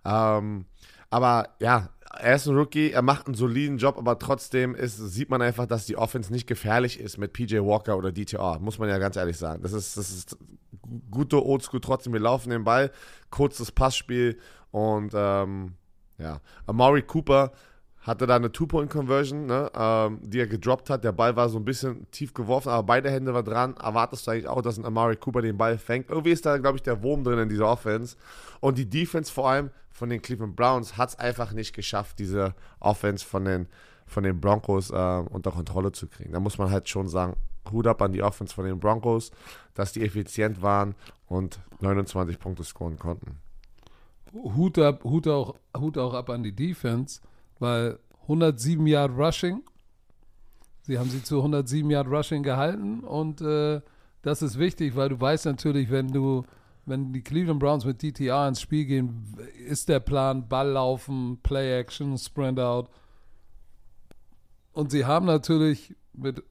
Ähm, aber ja, er ist ein Rookie, er macht einen soliden Job, aber trotzdem ist, sieht man einfach, dass die Offense nicht gefährlich ist mit PJ Walker oder DTR, muss man ja ganz ehrlich sagen. Das ist, das ist gute Oldschool, trotzdem, wir laufen den Ball, kurzes Passspiel und ähm, ja, Amari Cooper hatte da eine Two-Point-Conversion, ne, ähm, die er gedroppt hat. Der Ball war so ein bisschen tief geworfen, aber beide Hände waren dran. Erwartest du eigentlich auch, dass ein Amari Cooper den Ball fängt? Irgendwie ist da, glaube ich, der Wurm drin in dieser Offense. Und die Defense vor allem von den Cleveland Browns hat es einfach nicht geschafft, diese Offense von den, von den Broncos äh, unter Kontrolle zu kriegen. Da muss man halt schon sagen, Hut ab an die Offense von den Broncos, dass die effizient waren und 29 Punkte scoren konnten. Hut ab, Hut auch, Hut auch ab an die Defense, weil 107 Yard Rushing. Sie haben sie zu 107 Yard Rushing gehalten und äh, das ist wichtig, weil du weißt natürlich, wenn du, wenn die Cleveland Browns mit DTR ins Spiel gehen, ist der Plan Ball laufen, Play Action, Sprint Out. Und sie haben natürlich mit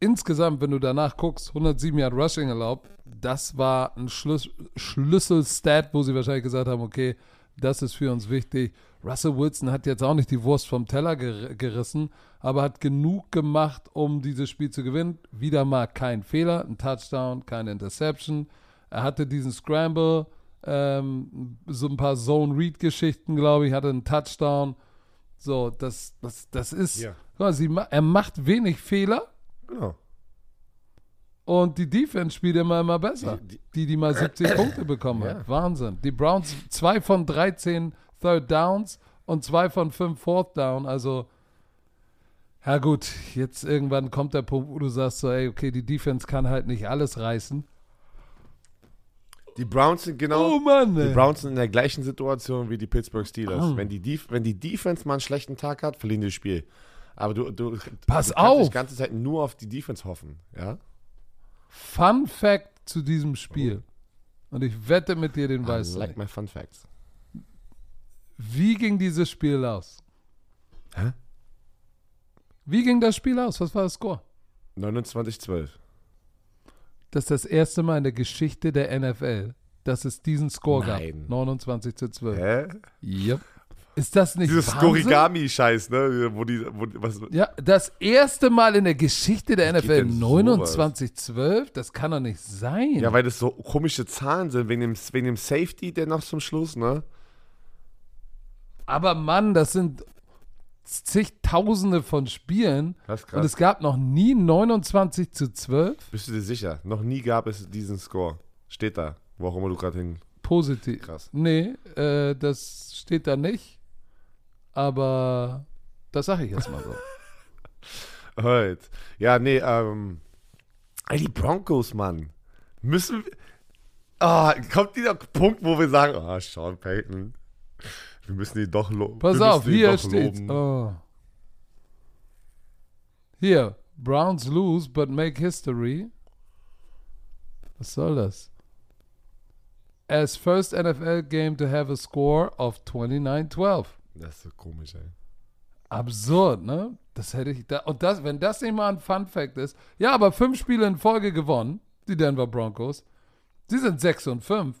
insgesamt, wenn du danach guckst, 107 Yard Rushing erlaubt. Das war ein Schlüs Schlüsselstat, wo sie wahrscheinlich gesagt haben, okay, das ist für uns wichtig. Russell Wilson hat jetzt auch nicht die Wurst vom Teller ger gerissen, aber hat genug gemacht, um dieses Spiel zu gewinnen. Wieder mal kein Fehler, ein Touchdown, keine Interception. Er hatte diesen Scramble, ähm, so ein paar Zone-Read-Geschichten, glaube ich, hatte einen Touchdown. So, das, das, das ist, guck mal, sie, er macht wenig Fehler, Genau. Und die Defense spielt immer, immer besser. Die- Die, die mal <coughs> 70 Punkte bekommen Ja. hat. Wahnsinn. Die Browns, zwei von 13 Third Downs und zwei von fünf Fourth Down. Also, ja gut, jetzt irgendwann kommt der Punkt, wo du sagst so, ey, okay, die Defense kann halt nicht alles reißen. Die Browns sind genau. Oh Mann, Die. Browns sind in der gleichen Situation wie die Pittsburgh Steelers. Ah. Wenn, die Def wenn die Defense mal einen schlechten Tag hat, verlieren die das Spiel. Aber du, du, Pass du kannst auf. die ganze Zeit nur auf die Defense hoffen. Ja? Fun Fact zu diesem Spiel. Und ich wette mit dir den I weißt du like my fun facts. Wie ging dieses Spiel aus? Hä? Wie ging das Spiel aus? Was war das Score? 29-12. Das ist das erste Mal in der Geschichte der NFL, dass es diesen Score Nein. gab. 29 zu 12. Hä? Yep. Ist das nicht Dieses Wahnsinn? Skorigami-Scheiß, ne? Wo die, wo, was, Ja, das erste Mal in der Geschichte der NFL denn 29 12? Das kann doch nicht sein. ja, weil das so komische Zahlen sind, wegen dem, wegen dem Safety, der noch zum Schluss, ne? Aber Mann, das sind zigtausende von Spielen Das ist und krass. es gab noch nie 29 zu 12 Bist du dir sicher? Noch nie gab es diesen Score. Steht da. Wo auch immer du gerade hin. positiv. Krass. Nee, äh, das steht da nicht. Aber das sage ich jetzt mal so. <laughs> Halt. Ja, nee, ähm. Ey, die Broncos, Mann. Müssen wir. Ah, kommt dieser Punkt, wo wir sagen, ah, Sean Payton. Wir müssen ihn doch loben. Pass auf, hier steht. Oh. Hier, Browns lose but make history. Was soll das? As first NFL game to have a score of 29-12. Das ist so komisch, ey. Absurd, ne? Das hätte ich da. Und das, wenn das nicht mal ein Fun Fact ist. Ja, aber fünf Spiele in Folge gewonnen, die Denver Broncos. Sie sind 6 und 5.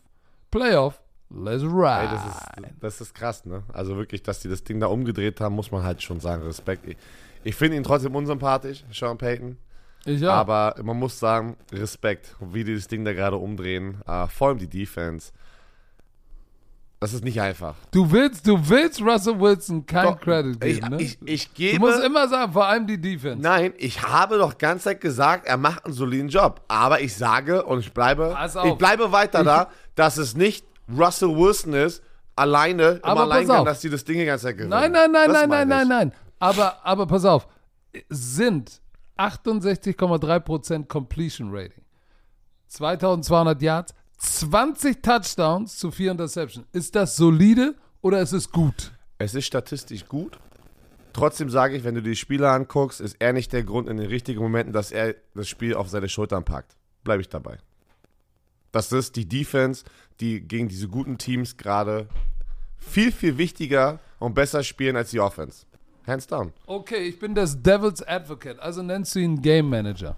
Playoff, let's ride. Ey, das ist, das ist krass, ne? Also wirklich, dass die das Ding da umgedreht haben, muss man halt schon sagen. Respekt. Ich, ich finde ihn trotzdem unsympathisch, Sean Payton. ich ja. Aber man muss sagen, Respekt, wie die das Ding da gerade umdrehen. Äh, vor allem die Defense. Das ist nicht einfach. Du willst, du willst Russell Wilson kein Doch, Credit ich, geben, ne? ich, ich du gebe. musst immer sagen, vor allem die Defense. Nein, ich habe doch ganz Zeit gesagt, er macht einen soliden Job. Aber ich sage und ich bleibe, ich bleibe weiter Ich- da, <laughs> dass es nicht Russell Wilson ist, alleine im Aber pass Alleingang, auf. dass die das Ding die ganze Zeit gewinnen. Nein, nein, nein, Das nein, nein, ich. nein, nein. Aber, aber pass auf. Sind 68,3% Completion Rating. 2200 Yards, 20 Touchdowns zu 4 Interceptions. Ist das solide oder ist es gut? Es ist statistisch gut. Trotzdem sage ich, wenn du die Spieler anguckst, ist er nicht der Grund in den richtigen Momenten, dass er das Spiel auf seine Schultern packt. Bleibe ich dabei. Das ist die Defense, die gegen diese guten Teams gerade viel, viel wichtiger und besser spielen als die Offense. Hands down. Okay, ich bin das Devil's Advocate, also nennst du ihn Game Manager.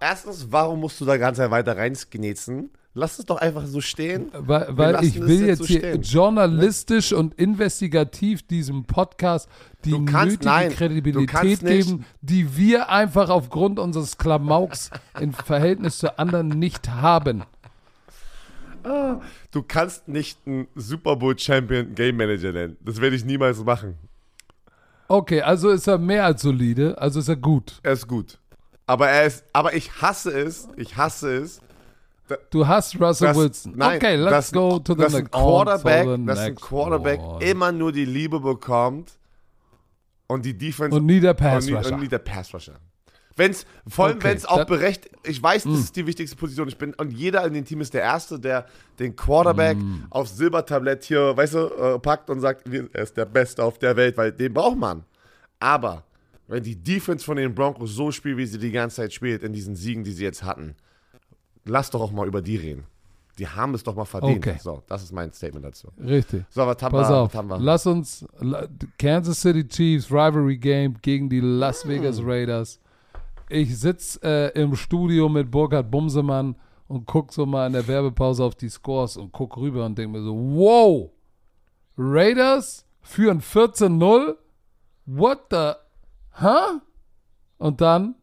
Erstens, warum musst du da ganz weiter reinsknetzen? Lass es doch einfach so stehen. Weil, weil lassen ich will jetzt jetzt so hier stehen. journalistisch und investigativ diesem Podcast die Du kannst- nötige nein, Kredibilität geben, die wir einfach aufgrund unseres Klamauks im Verhältnis zu anderen nicht haben. Du kannst nicht einen Super Bowl Champion Game Manager nennen. Das werde ich niemals machen. Okay, also ist er mehr als solide, also ist er gut. Er ist gut. Aber er ist, aber ich hasse es, ich hasse es, Du hast Russell dass, Wilson. nein, okay, let's go to the dass ein next to Quarterback, the dass ein Quarterback one. immer nur die Liebe bekommt und die Defense und nie der Pass und nie, und nie der Pass Rusher. Wenn's, vor allem, Okay, wenn es auch da- berecht, ich weiß, das ist die wichtigste Position. Ich bin, und jeder in dem Team ist der Erste, der den Quarterback aufs Silbertablett hier, weißt du, äh, packt und sagt, er ist der Beste auf der Welt, weil den braucht man. Aber wenn die Defense von den Broncos so spielt, wie sie die ganze Zeit spielt, in diesen Siegen, die sie jetzt hatten, lass doch auch mal über die reden. Die haben es doch mal verdient. Okay. So, das ist mein Statement dazu. Richtig. So, was haben Pass wir? auf, haben wir? lass uns Kansas City Chiefs Rivalry Game gegen die Las Vegas Raiders. Ich sitze äh, im Studio mit Burkhard Bumsemann und guck so mal in der Werbepause auf die Scores und guck rüber und denke mir so, wow, Raiders führen 14-0? What the, huh? Und dann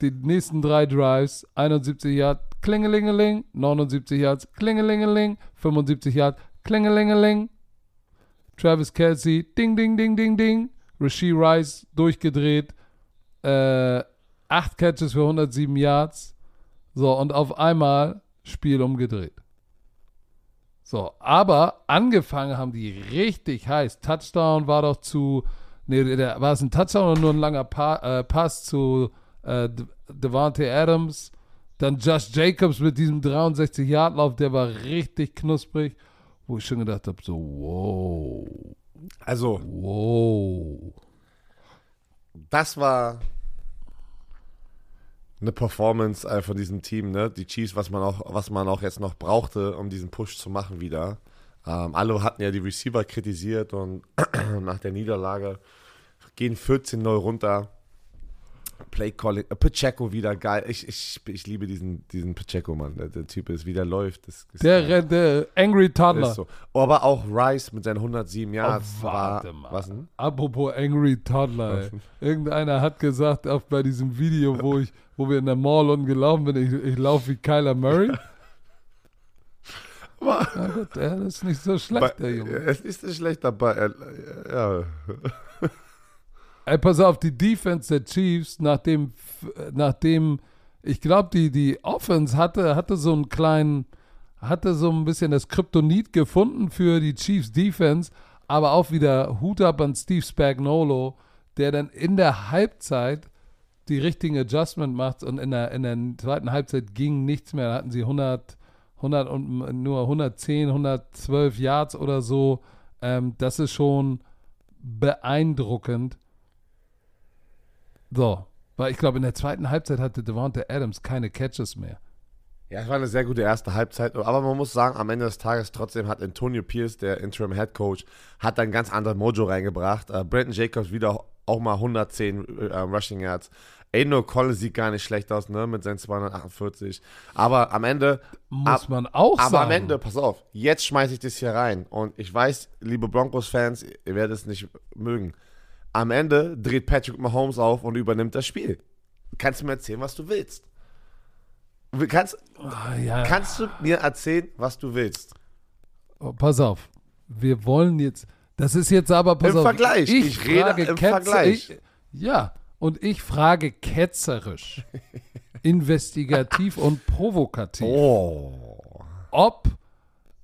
die nächsten drei Drives, 71 Yards, klingelingeling, 79 Yards, klingelingeling, 75 Yards, klingelingeling. Travis Kelsey, ding, ding, ding, ding, ding. Rasheed Rice durchgedreht. Äh, acht Catches für 107 Yards. So, und auf einmal Spiel umgedreht. So, aber angefangen haben die richtig heiß. Touchdown war doch zu, nee, der, war es ein Touchdown oder nur ein langer pa äh, Pass zu äh, Devante Adams? Dann Josh Jacobs mit diesem 63-Yard-Lauf, der war richtig knusprig, wo ich schon gedacht habe, so, wow, Also, wow. das war eine Performance äh, von diesem Team, ne? Die Chiefs, was man auch, was man auch jetzt noch brauchte, um diesen Push zu machen wieder. Ähm, alle hatten ja die Receiver kritisiert und <clears throat> nach der Niederlage gehen 14-0 runter. Play Calling, äh, Pacheco wieder geil. Ich, ich, ich liebe diesen, diesen Pacheco, Mann. Der, der Typ ist, wie der läuft. Das ist Der geil. rennt, der Angry Toddler. So. Aber auch Rice mit seinen 107 Oh, Yards warte war. mal. Was denn? Apropos Angry Toddler, ey. Irgendeiner hat gesagt, auch bei diesem Video, wo ich, wo wir in der Mall unten gelaufen sind, ich, ich laufe wie Kyler Murray. <laughs> Aber- Ja, gut, das ist nicht so Bei, schlecht, der Junge. es ist nicht schlecht dabei. Er, ja. Ey, pass auf, die Defense der Chiefs, nachdem, nachdem ich glaube, die, die Offense hatte, hatte so einen kleinen, hatte so ein bisschen das Kryptonit gefunden für die Chiefs Defense, aber auch wieder Hut ab an Steve Spagnolo, der dann in der Halbzeit die richtigen Adjustment macht und in der, in der zweiten Halbzeit ging nichts mehr. Da hatten sie 100, 100 und nur 110, 112 Yards oder so. Ähm, das ist schon beeindruckend. So, weil ich glaube, in der zweiten Halbzeit hatte Devonta Adams keine Catches mehr. ja, es war eine sehr gute erste Halbzeit. Aber man muss sagen, am Ende des Tages trotzdem hat Antonio Pierce, der Interim Head Coach, hat ein ganz anderes Mojo reingebracht. Äh, Brandon Jacobs wieder auch mal 110 äh, Rushing Yards. Aino Collins sieht gar nicht schlecht aus, ne, mit seinen 248. Aber am Ende, Muss ab, man auch aber sagen. am Ende, pass auf, jetzt schmeiße ich das hier rein. Und ich weiß, liebe Broncos-Fans, ihr werdet es nicht mögen. Am Ende dreht Patrick Mahomes auf und übernimmt das Spiel. Kannst du mir erzählen, was du willst? Kannst, Ah, ja. kannst du mir erzählen, was du willst? Oh, pass auf. Wir wollen jetzt. Das ist jetzt aber. Pass Im auf, Vergleich. Ich, Ich rede frage im ketzer- Vergleich. Ich, ja, und ich frage ketzerisch, <laughs> investigativ und provokativ, Oh. ob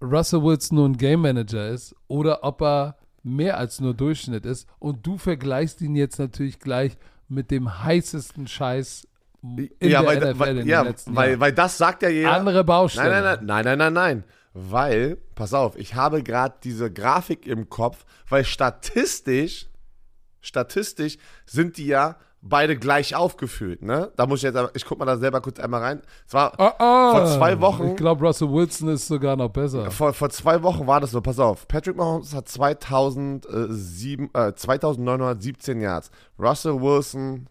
Russell Wilson nur ein Game Manager ist oder ob er mehr als nur Durchschnitt ist. Und du vergleichst ihn jetzt natürlich gleich mit dem heißesten Scheiß in ja, der weil, NFL weil, in ja, weil, Jahren. weil das sagt ja jeder. Andere Baustelle. Nein, nein, nein, nein, nein, nein. Weil, pass auf, ich habe gerade diese Grafik im Kopf, weil statistisch, statistisch sind die ja beide gleich aufgeführt, ne? Da muss ich jetzt, ich guck mal da selber kurz einmal rein. Es war, Ah, ah. Vor zwei Wochen- Ich glaube, Russell Wilson ist sogar noch besser. vor, vor zwei Wochen war das so, pass auf. Patrick Mahomes hat 2007, äh, 2917 Yards. Russell Wilson,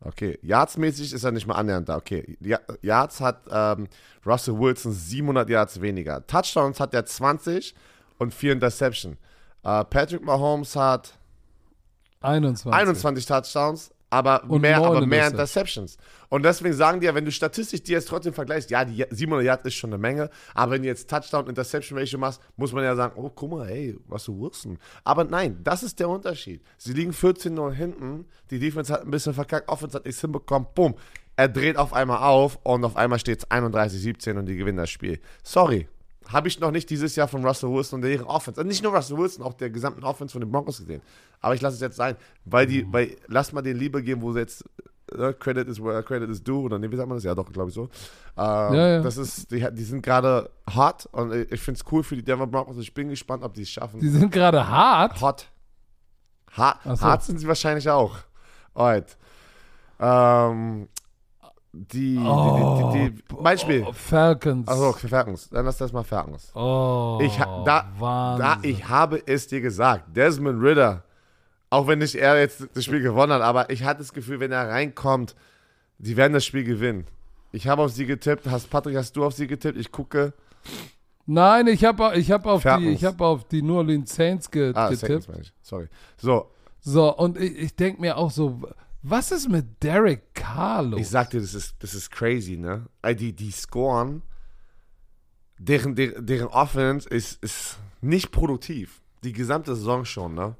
okay, Yards-mäßig ist er nicht mal annähernd da. Okay, Yards hat ähm, Russell Wilson 700 Yards weniger. Touchdowns hat er 20 und 4 Interception. Äh, Patrick Mahomes hat 21. 21 Touchdowns, aber Und mehr, aber mehr Interceptions. Und deswegen sagen die ja, wenn du statistisch die jetzt trotzdem vergleichst, ja, die 700 Yards ist schon eine Menge, aber wenn du jetzt Touchdown-Interception-Ratio machst, muss man ja sagen, oh, guck mal, ey, Russell Wilson. Aber nein, das ist der Unterschied. Sie liegen 14-0 hinten, die Defense hat ein bisschen verkackt, Offense hat nichts hinbekommen, bumm. Er dreht auf einmal auf und auf einmal steht es 31-17 und die gewinnen das Spiel. Sorry, habe ich noch nicht dieses Jahr von Russell Wilson und deren Offense, also nicht nur Russell Wilson, auch der gesamten Offense von den Broncos gesehen. Aber ich lasse es jetzt sein, weil die, weil, lass mal den Liebe geben, wo sie jetzt äh, Credit is where Credit is due oder nee, wie sagt man das? Ja, doch, glaube ich so. Ähm, Ja, ja. Das ist, die, die sind gerade hot und ich finde es cool für die Denver Broncos. Ich bin gespannt, ob die es schaffen. Die sind gerade hart. Hot. Hart, Ach so. hart sind sie wahrscheinlich auch. Alright. Ähm, die, Oh, die, die, die, die, Beispiel. Oh, Falcons. Achso, Falcons. Dann lass das mal Falcons. Oh, Ich, da, Wahnsinn. da, ich habe es dir gesagt. Desmond Ritter, auch wenn nicht er jetzt das Spiel gewonnen hat, aber ich hatte das Gefühl, wenn er reinkommt, die werden das Spiel gewinnen. Ich habe auf sie getippt. Hast, Patrick, hast du auf sie getippt? Ich gucke. Nein, ich habe ich hab auf, die, ich hab auf die New Orleans Saints Ah, Saints, getippt. meine ich. Sorry. So, So, und ich, ich denke mir auch so, was ist mit Derek Carr los? ich sag dir, das ist, das ist crazy, ne? Die, die scoren, deren, deren, deren Offense ist, ist nicht produktiv. Die gesamte Saison schon, ne?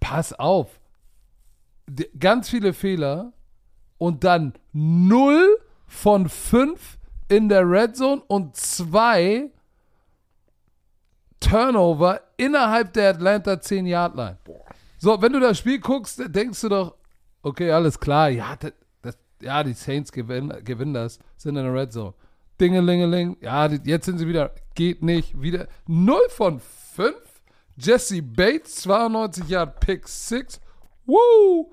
Pass auf. Ganz viele Fehler und dann 0 von 5 in der Red Zone und 2 Turnover innerhalb der Atlanta 10-Yard-Line. So, wenn du das Spiel guckst, denkst du doch, okay, alles klar, ja, das, das, ja die Saints gewinnen, gewinnen das, sind in der Red Zone. Dingelingeling, ja, die, jetzt sind sie wieder, geht nicht, wieder 0 von 5. Jesse Bates, 92 Yard Pick 6. Woo!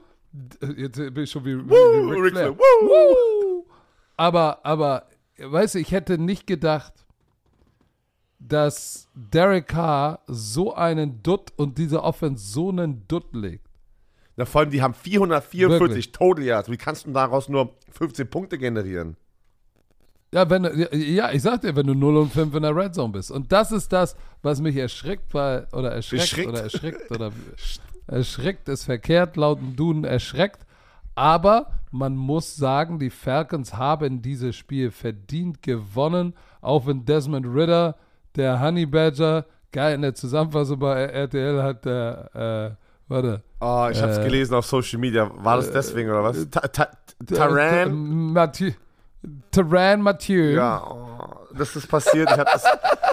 Jetzt bin ich schon wie, wie, Woo, wie Ric Ric Flair. Flair, woo! Woo! Aber, aber, weißt du, ich hätte nicht gedacht, dass Derek Carr so einen Dutt und diese Offense so einen Dutt legt. Na, vor allem, die haben 444 Wirklich? Total Yards. Wie kannst du daraus nur 15 Punkte generieren? Ja, wenn, ja, ich sag dir, wenn du 0 und 5 in der Red Zone bist. Und das ist das, was mich erschrickt, weil, oder erschreckt, Beschrickt. oder erschrickt, oder <laughs> erschrickt ist verkehrt, laut dem Duden erschreckt. Aber man muss sagen, die Falcons haben dieses Spiel verdient gewonnen, auch wenn Desmond Ritter, der Honey Badger, geil in der Zusammenfassung bei RTL hat der, äh, warte, Oh, ich hab's Äh, gelesen auf Social Media. War das deswegen oder was? Ta Ta Äh, Taran? Mathieu, Taran Mathieu. Ja, oh, das ist passiert. Ich habe das,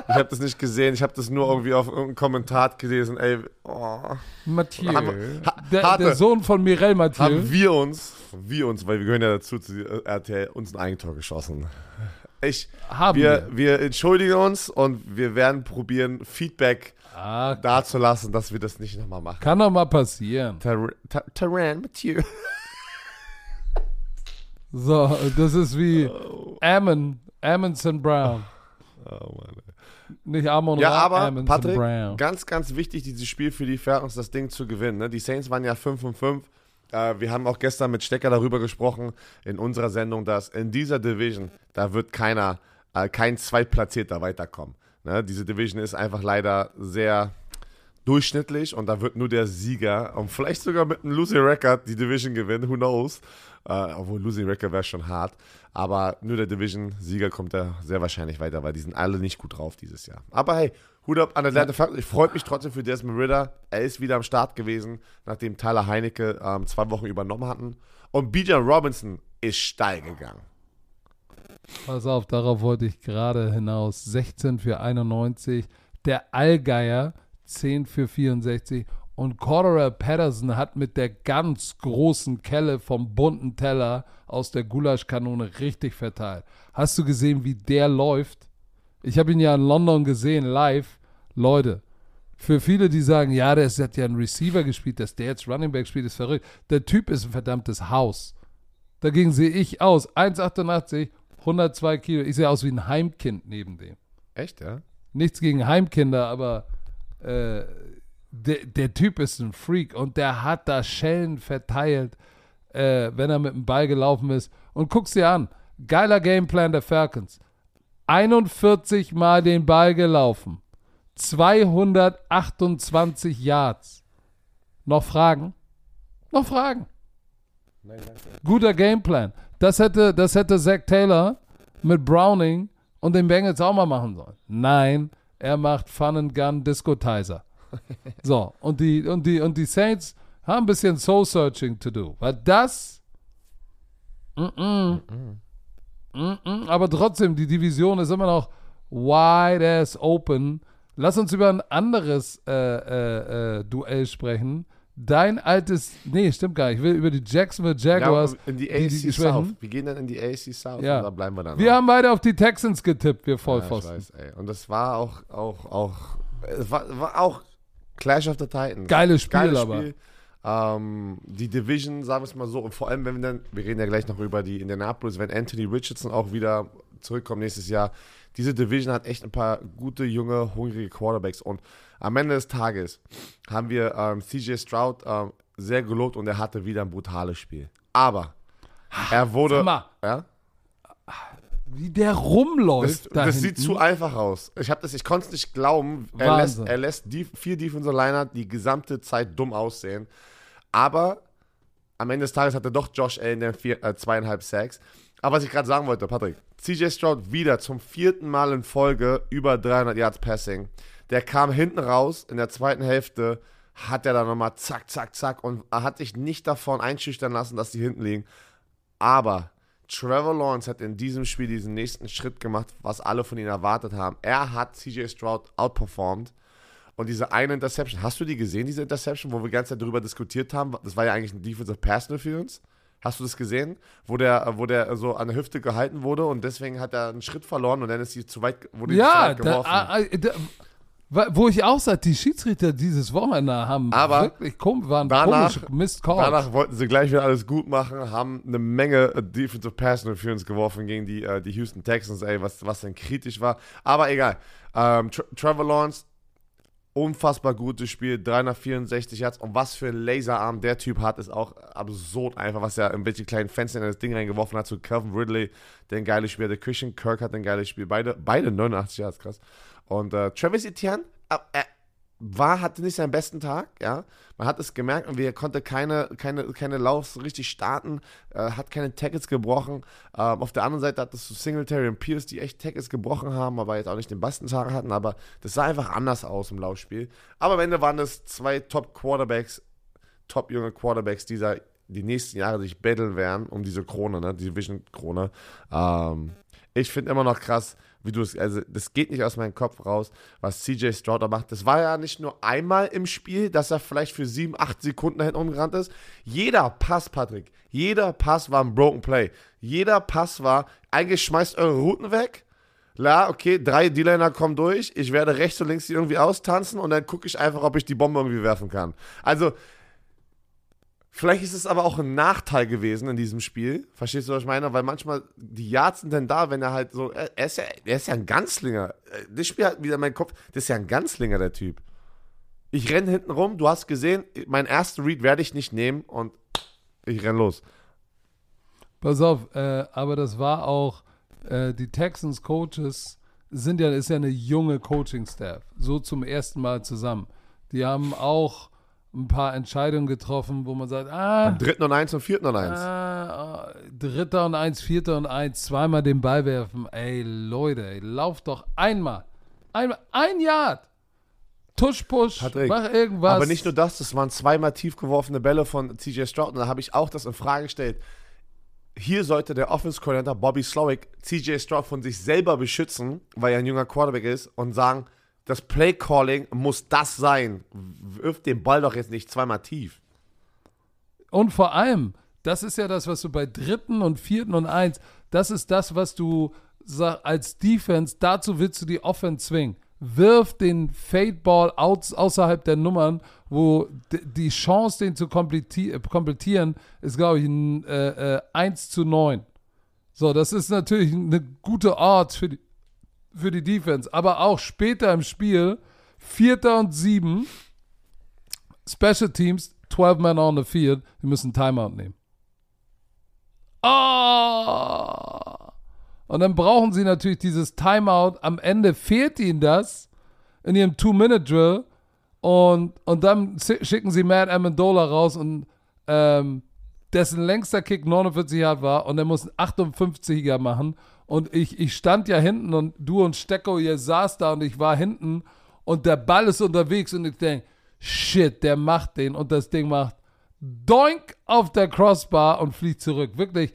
ich hab das nicht gesehen. Ich habe das nur irgendwie auf irgendeinem Kommentar gelesen. Ey, oh. Mathieu. Haben ha- der, der Sohn von Mireille Mathieu. haben wir uns, wir uns, weil wir gehören ja dazu, zu äh, RTL, uns ein Eigentor geschossen. Ich, Haben wir, wir. wir entschuldigen uns und wir werden probieren, Feedback Ah, dazulassen, dass wir das nicht nochmal machen. kann doch mal passieren. Tar Ta Taran Mathieu. So, das ist wie Ammon, Amundsen Brown. Oh Mann. Nicht Amon Ja, Ra, aber Amundsen Patrick, Brown. ganz, ganz wichtig, dieses Spiel für die Falcons, das Ding zu gewinnen. Ne? Die Saints waren ja 5 und 5. Äh, wir haben auch gestern mit Stecker darüber gesprochen in unserer Sendung, dass in dieser Division, da wird keiner, äh, kein Zweitplatzierter weiterkommen. Ne? Diese Division ist einfach leider sehr durchschnittlich und da wird nur der Sieger und vielleicht sogar mit einem Losing Record die Division gewinnen, who knows. Äh, obwohl Losing Record wäre schon hart. Aber nur der Division-Sieger kommt da sehr wahrscheinlich weiter, weil die sind alle nicht gut drauf dieses Jahr. Aber hey, Hut ab an Atlanta Falcons. Ich freue mich trotzdem für Desmond Ritter. Er ist wieder am Start gewesen, nachdem Tyler Heinecke ähm, zwei Wochen übernommen hatten. Und Bijan Robinson ist steil gegangen. Pass auf, darauf wollte ich gerade hinaus. 16 für 91. Der Allgeier 10 für 64. Und Cordero Patterson hat mit der ganz großen Kelle vom bunten Teller aus der Gulaschkanone richtig verteilt. Hast du gesehen, wie der läuft? Ich habe ihn ja in London gesehen, live. Leute, für viele, die sagen, ja, der hat ja einen Receiver gespielt, dass der jetzt Running Back spielt, ist verrückt. Der Typ ist ein verdammtes Haus. Dagegen sehe ich aus, 1,88, 102 Kilo. Ich sehe aus wie ein Heimkind neben dem. Echt, ja? Nichts gegen Heimkinder, aber äh, der, der Typ ist ein Freak und der hat da Schellen verteilt, äh, wenn er mit dem Ball gelaufen ist. Und guck's dir an. Geiler Gameplan der Falcons. 41 Mal den Ball gelaufen. 228 Yards. Noch Fragen? Noch Fragen? Nein, danke. Guter Gameplan. Das hätte, das hätte Zach Taylor mit Browning und den Bengals auch mal machen sollen. Nein, er macht Fun and Gun Discotizer. <laughs> So, und die, und die, und die Saints haben ein bisschen Soul-Searching to do. Weil das. Mm -mm, mm -mm, aber trotzdem, die Division ist immer noch wide as open. Lass uns über ein anderes äh, äh, äh, Duell sprechen. Dein altes. Nee, stimmt gar nicht. Ich will über die Jacksonville Jaguars. Ja, in die die- AC die South. schwächen. Wir gehen dann in die AC South Ja. und da bleiben wir dann. Wir noch. haben beide auf die Texans getippt, wir Ja, ich Vollpfosten. weiß, ey. Und das war auch, auch, auch, es war, war auch Clash of the Titans. Geiles Spiel, Geiles aber. Spiel. Ähm, die Division, sagen wir es mal so, und vor allem, wenn wir dann, wir reden ja gleich noch über die Indianapolis, wenn Anthony Richardson auch wieder zurückkommt nächstes Jahr. Diese Division hat echt ein paar gute, junge, hungrige Quarterbacks. Und am Ende des Tages haben wir ähm, CJ Stroud ähm, sehr gelobt und er hatte wieder ein brutales Spiel. Aber er wurde. Sag mal. Ja? Wie der rumläuft. Das, da das sieht zu einfach aus. Ich das, ich konnte es nicht glauben. Er lässt, er lässt die vier Defensive Liner die gesamte Zeit dumm aussehen. Aber am Ende des Tages hatte doch Josh Allen der vier, äh, zweieinhalb Sacks. Aber was ich gerade sagen wollte, Patrick, CJ Stroud wieder zum vierten Mal in Folge über 300 Yards Passing. Der kam hinten raus in der zweiten Hälfte, hat er dann nochmal zack, zack, zack und hat sich nicht davon einschüchtern lassen, dass die hinten liegen. Aber Trevor Lawrence hat in diesem Spiel diesen nächsten Schritt gemacht, was alle von ihm erwartet haben. Er hat CJ Stroud outperformed. Und diese eine Interception, hast du die gesehen, diese Interception, wo wir die ganze Zeit darüber diskutiert haben? Das war ja eigentlich ein Defensive Pass Interference. Hast du das gesehen? Wo der, wo der so an der Hüfte gehalten wurde und deswegen hat er einen Schritt verloren und dann ist sie zu weit, wurde die zu Ja, weit geworfen. ah, ah, da, wo ich auch sage, die Schiedsrichter dieses Wochenende haben Aber wirklich kom waren danach- komische Missed Calls. Danach wollten sie gleich wieder alles gut machen, haben eine Menge äh, Defensive Pass Interference geworfen gegen die, äh, die Houston Texans, ey, was, was dann kritisch war. Aber egal. Ähm, Tra Trevor Lawrence, unfassbar gutes Spiel, 364 Yards. Und was für ein Laserarm der Typ hat, ist auch absurd einfach, was er in welche kleinen Fenster in das Ding reingeworfen hat. Zu Calvin Ridley, der ein geiles Spiel, der Christian Kirk hat ein geiles Spiel. Beide, beide 89 Yards, krass. Und äh, Travis Etienne, äh, äh, war, hatte nicht seinen besten Tag, ja. Man hat es gemerkt und er konnte keine, keine, keine Laufs richtig starten, äh, hat keine Tackles gebrochen. Ähm, auf der anderen Seite hat es Singletary und Pierce, die echt Tackles gebrochen haben, aber jetzt auch nicht den besten Tag hatten, aber das sah einfach anders aus im Laufspiel. Aber am Ende waren es zwei Top-Quarterbacks, top junge Quarterbacks, die da die nächsten Jahre sich battlen werden um diese Krone, ne, die Division-Krone. Ähm, ich finde immer noch krass, wie du es, also das geht nicht aus meinem Kopf raus, was CJ Stroud da macht. Das war ja nicht nur einmal im Spiel, dass er vielleicht für sieben, acht Sekunden da hinten umgerannt ist. Jeder Pass, Patrick, jeder Pass war ein Broken Play. Jeder Pass war, eigentlich schmeißt eure Routen weg. Ja, okay, drei D-Liner kommen durch. Ich werde rechts und links die irgendwie austanzen und dann gucke ich einfach, ob ich die Bombe irgendwie werfen kann. Also, Vielleicht ist es aber auch ein Nachteil gewesen in diesem Spiel. Verstehst du, was ich meine? Weil manchmal die Yards sind dann da, wenn er halt so. Er ist ja, er ist ja ein Ganzlinger. Das Spiel hat wieder meinen Kopf. Das ist ja ein Ganzlinger, der Typ. Ich renne hinten rum, du hast gesehen, meinen ersten Read werde ich nicht nehmen und ich renn los. Pass auf, äh, aber das war auch, äh, die Texans Coaches sind ja, ist ja eine junge Coaching-Staff, so zum ersten Mal zusammen. Die haben auch ein paar Entscheidungen getroffen, wo man sagt, ah, Dritten und eins und vierten und eins. ah, Dritter und eins, Vierter und eins, zweimal den Ball werfen. Ey, Leute, ey, lauf doch einmal. Einmal, ein Yard. Tusch, push, Patrick, mach irgendwas. Aber nicht nur das, das waren zweimal tief geworfene Bälle von CJ Stroud und da habe ich auch das in Frage gestellt. Hier sollte der Offense Coordinator Bobby Slowick CJ Stroud von sich selber beschützen, weil er ein junger Quarterback ist und sagen, das Play Calling muss das sein. Wirf den Ball doch jetzt nicht zweimal tief. Und vor allem, das ist ja das, was du bei dritten und vierten und eins, das ist das, was du als Defense, dazu willst du die Offense zwingen. Wirf den Fade-Ball außerhalb der Nummern, wo die Chance, den zu äh, komplettieren, ist, glaube ich, ein äh, äh, 1 zu 9. So, das ist natürlich eine gute Art für die, für die Defense. Aber auch später im Spiel, Vierter und Sieben, Special Teams, 12 Men on the field, wir müssen Timeout nehmen. Oh! Und dann brauchen sie natürlich dieses Timeout. Am Ende fehlt ihnen das in ihrem Two-Minute-Drill. Und, und dann schicken sie Matt Amendola raus und ähm, dessen längster Kick 49 Yard war und er muss einen 58er machen. Und ich, ich stand ja hinten und du und Stecko, ihr saß da und ich war hinten und der Ball ist unterwegs und ich denke, shit, der macht den und das Ding macht Doink auf der Crossbar und fliegt zurück. Wirklich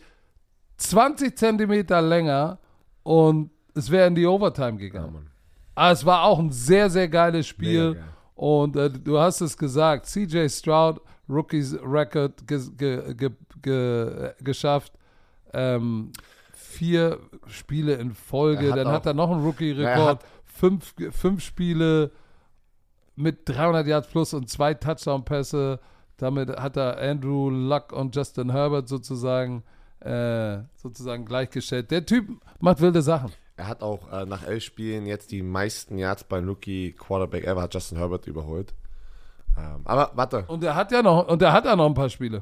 20 Zentimeter länger und es wäre in die Overtime gegangen. Aber es war auch ein sehr, sehr geiles Spiel. Geil. Und äh, du hast es gesagt, CJ Stroud, Rookies Record ge ge ge ge geschafft. Ähm, vier Spiele in Folge. Hat Dann auch- hat er noch einen er Rookie-Rekord. Fünf, fünf Spiele mit 300 Yards plus und zwei Touchdown-Pässe. Damit hat er Andrew Luck und Justin Herbert sozusagen, äh, sozusagen gleichgestellt. Der Typ macht wilde Sachen. Er hat auch äh, nach elf Spielen jetzt die meisten Yards beim Rookie Quarterback ever, hat Justin Herbert überholt. Ähm, aber warte, Und er hat ja noch, und er hat ja noch ein paar Spiele.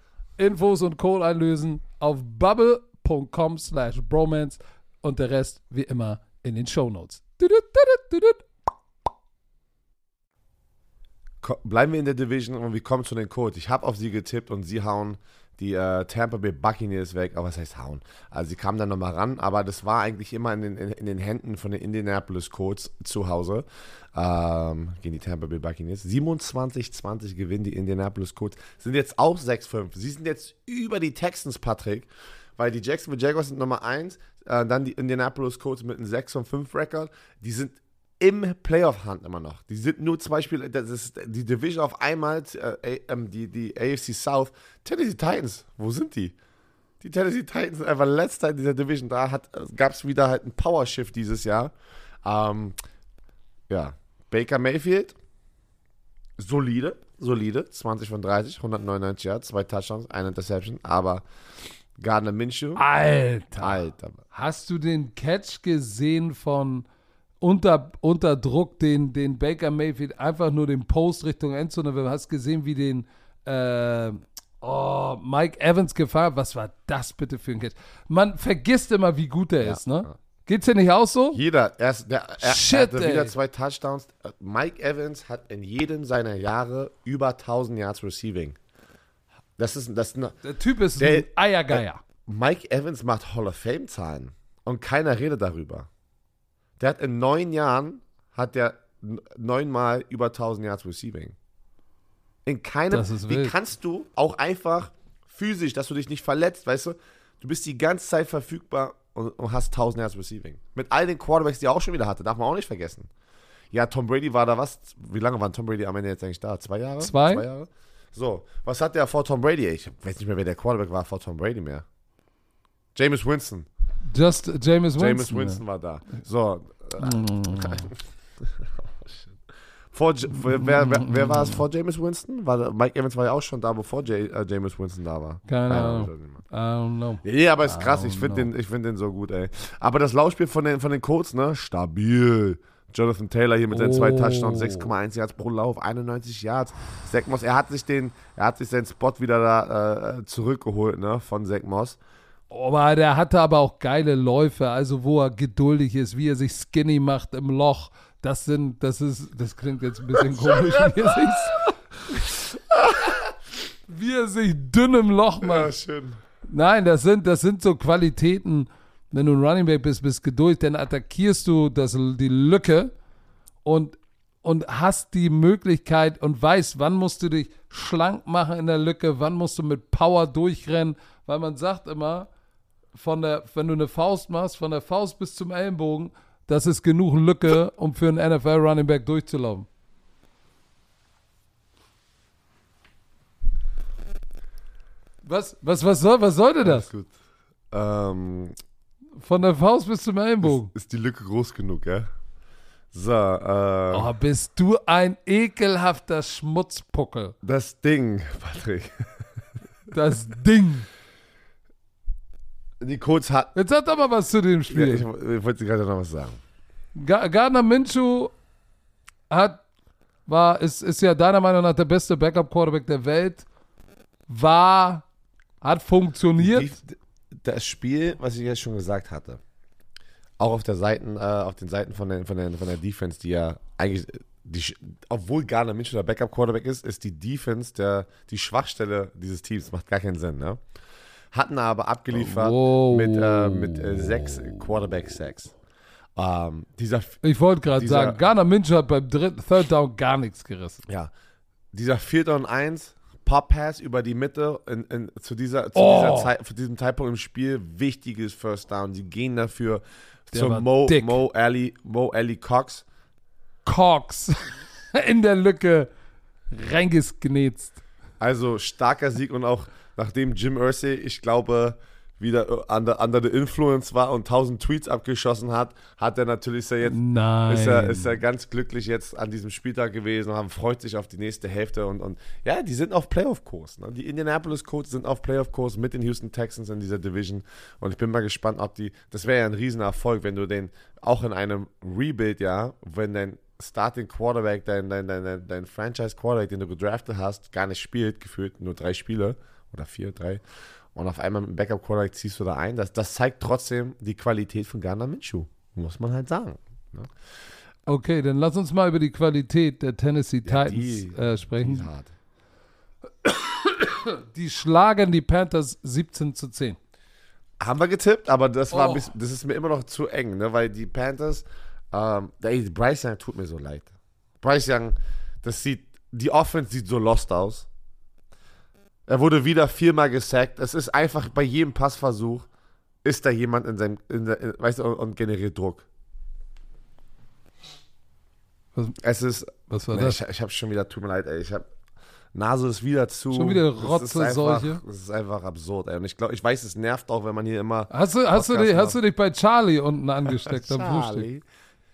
Infos und Code einlösen auf bubble.com slash bromance und der Rest wie immer in den Shownotes. Bleiben wir in der Division und wir kommen zu den Colts. Ich habe auf sie getippt und sie hauen die äh, Tampa Bay Buccaneers weg. Aber was heißt hauen? Also sie kamen dann nochmal ran, aber das war eigentlich immer in den, in, in den Händen von den Indianapolis Colts zu Hause ähm, gegen die Tampa Bay Buccaneers. 27-20 gewinnen die Indianapolis Colts. Sind jetzt auch 6-5. Sie sind jetzt über die Texans, Patrick. Weil die Jacksonville Jaguars sind Nummer 1, äh, dann die Indianapolis Colts mit einem 6 5 Rekord. Die sind im Playoff-Hand immer noch. Die sind nur zum Beispiel, das ist die Division auf einmal, äh, ähm, die, die AFC South, Tennessee Titans, wo sind die? Die Tennessee Titans sind einfach letzter in dieser Division. Da gab es wieder halt einen Power-Shift dieses Jahr. Ähm, ja, Baker Mayfield, solide, solide, 20 von 30, 199 Yards, zwei Touchdowns, eine Interception, aber Gardner Minshew, Alter. Alter. Hast du den Catch gesehen von unter, unter Druck, den, den Baker Mayfield einfach nur den Post Richtung Endzone? Du hast gesehen, wie den äh, oh, Mike Evans gefahren. Was war das bitte für ein Catch? Man vergisst immer, wie gut er ist, ne? ja. Geht's dir nicht auch so? Jeder, er, ist, der, er, Shit, hatte ey. wieder zwei Touchdowns. Mike Evans hat in jedem seiner Jahre über 1000 Yards Receiving. Das ist, das ist eine, Der Typ ist Der- ein Eiergeier. Mike Evans macht Hall of Fame Zahlen und keiner redet darüber. Der hat in neun Jahren hat der neunmal über 1000 Yards Receiving. In keinem. Wie wild. kannst du auch einfach physisch, dass du dich nicht verletzt, weißt du? Du bist die ganze Zeit verfügbar und, und hast 1000 Yards Receiving. Mit all den Quarterbacks, die er auch schon wieder hatte, darf man auch nicht vergessen. Ja, Tom Brady war da was? Wie lange war Tom Brady am Ende jetzt eigentlich da? Zwei Jahre? Zwei. Zwei Jahre? So, was hat der vor Tom Brady? Ich weiß nicht mehr, wer der Quarterback war vor Tom Brady mehr. James Winston. Just James Winston. James Winston war da. So. <laughs> Vor, J- wer, wer, wer war es vor James Winston? War, Mike Evans war ja auch schon da, bevor J, äh, James Winston da war. Keine Ahnung. I don't know. Ja, aber ist krass. Ich finde den, ich find den so gut, ey. Aber das Laufspiel von den, von den Colts, ne? Stabil. Jonathan Taylor hier mit seinen zwei Oh. Touchdowns, 6,1 Yards pro Lauf, 91 Yards. Zach Moss, er hat sich den, er hat sich seinen Spot wieder da äh, zurückgeholt, ne? Von Zach Moss. Aber der hatte aber auch geile Läufe, also wo er geduldig ist, wie er sich skinny macht im Loch. Das sind, das ist, das klingt jetzt ein bisschen <laughs> komisch, wie er sich, <laughs> wie er sich dünn im Loch macht. schön. Nein, das sind, das sind so Qualitäten, wenn du ein Running Back bist, bist geduldig, dann attackierst du das, die Lücke und, und hast die Möglichkeit und weißt, wann musst du dich schlank machen in der Lücke, wann musst du mit Power durchrennen, weil man sagt immer, von der, wenn du eine Faust machst, von der Faust bis zum Ellenbogen, das ist genug Lücke, um für einen NFL Running Back durchzulaufen. Was, was, was soll, was sollte das? Gut. Ähm, Von der Faust bis zum Ellenbogen. ist die Lücke groß genug, ja? So, äh, Oh, bist du ein ekelhafter Schmutzpuckel. das Ding, <laughs> Patrick. Das Ding. Die Colts hat. Jetzt sag doch mal was zu dem Ja, Spiel. ich, ich wollte gerade noch was sagen. Ga- Gardner Minshew hat, war, ist, ist ja deiner Meinung nach der beste Backup-Quarterback der Welt. War, hat funktioniert. Die, das Spiel, was ich jetzt schon gesagt hatte, auch auf der Seiten, äh, auf den Seiten von der, von, der, von der Defense, die ja eigentlich, die, obwohl Garner Mitchell der Backup-Quarterback ist, ist die Defense der, die Schwachstelle dieses Teams. Macht gar keinen Sinn, ne? Hatten aber abgeliefert Wow. mit, äh, mit äh, sechs Quarterback-Sacks. Ähm, dieser, Ich wollte gerade sagen, Gardner Minshew hat beim dritten, Third Down gar nichts gerissen. ja, dieser 4. und 1 Pop-Pass über die Mitte in, in, zu, dieser, zu, Oh. dieser Zeit, zu diesem Zeitpunkt im Spiel, wichtiges First Down. Sie gehen dafür Der zu Mo, dick. Mo, Ali, Mo Ali Cox. Cox <laughs> in der Lücke reingesknetzt. Also starker Sieg und auch nachdem Jim Irsay, ich glaube, wieder under, under the influence war und 1000 Tweets abgeschossen hat, hat er natürlich ist er jetzt Nein. ist er, ist er ganz glücklich jetzt an diesem Spieltag gewesen und freut sich auf die nächste Hälfte. Und, und ja, die sind auf Playoff-Kurs. Ne? Die Indianapolis Colts sind auf Playoff-Kurs mit den Houston Texans in dieser Division. Und ich bin mal gespannt, ob die, das wäre ja ein Riesenerfolg, wenn du den auch in einem Rebuild, ja, wenn dein Starting Quarterback, dein, dein, dein, dein, Franchise Quarterback, den du gedraftet hast, gar nicht spielt, gefühlt nur drei Spiele oder vier, drei. Und auf einmal mit dem Backup Quarterback ziehst du da ein. Das, das zeigt trotzdem die Qualität von Gardner Minshew. Muss man halt sagen. Ne? Okay, dann lass uns mal über die Qualität der Tennessee Ja, Titans die- äh, Die sprechen. ist hart. <coughs> Die schlagen die Panthers 17 zu 10. Haben wir getippt, aber das war Oh. bisschen, das ist mir immer noch zu eng, ne? weil die Panthers, ähm, ey, Bryce Young tut mir so leid. Bryce Young, das sieht, die Offense sieht so lost aus. Er wurde wieder viermal gesackt. Es ist einfach bei jedem Passversuch ist da jemand in seinem, in der, in, weißt du, und, und generiert Druck. Was- es ist, Was war nee, das? ich, ich habe schon wieder, tut mir leid, ey, ich habe Nase ist wieder zu. Schon wieder Rotze-Seuche? einfach- Das ist einfach absurd, ey. Und ich glaube, ich weiß, es nervt auch, wenn man hier immer Hast du, hast, du dich, hast du dich bei Charlie unten angesteckt am <laughs> Frühstück?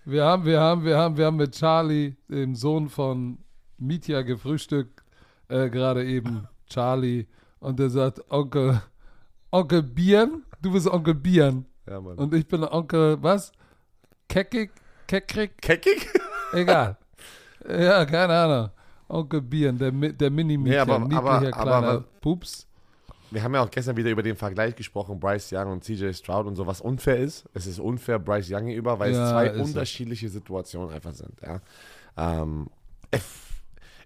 Wir haben, wir haben, wir haben, wir haben mit Charlie, dem Sohn von Mitya, gefrühstückt, äh, gerade eben. Charlie. Und der sagt, Onkel, Onkel Bieren? Du bist Onkel Bieren. Ja, Mann. Und ich bin Onkel, was? Keckig? Keckrig? Keckig? Egal. ja, keine Ahnung. Onkel Bieren, der, der mini Nee, aber- niedlicher aber- kleiner aber- Pups. Wir haben ja auch gestern wieder über den Vergleich gesprochen, Bryce Young und CJ Stroud und so, was unfair ist. Es ist unfair Bryce Young gegenüber, weil Ja, es zwei ist es. unterschiedliche Situationen einfach sind. Ja. Ähm,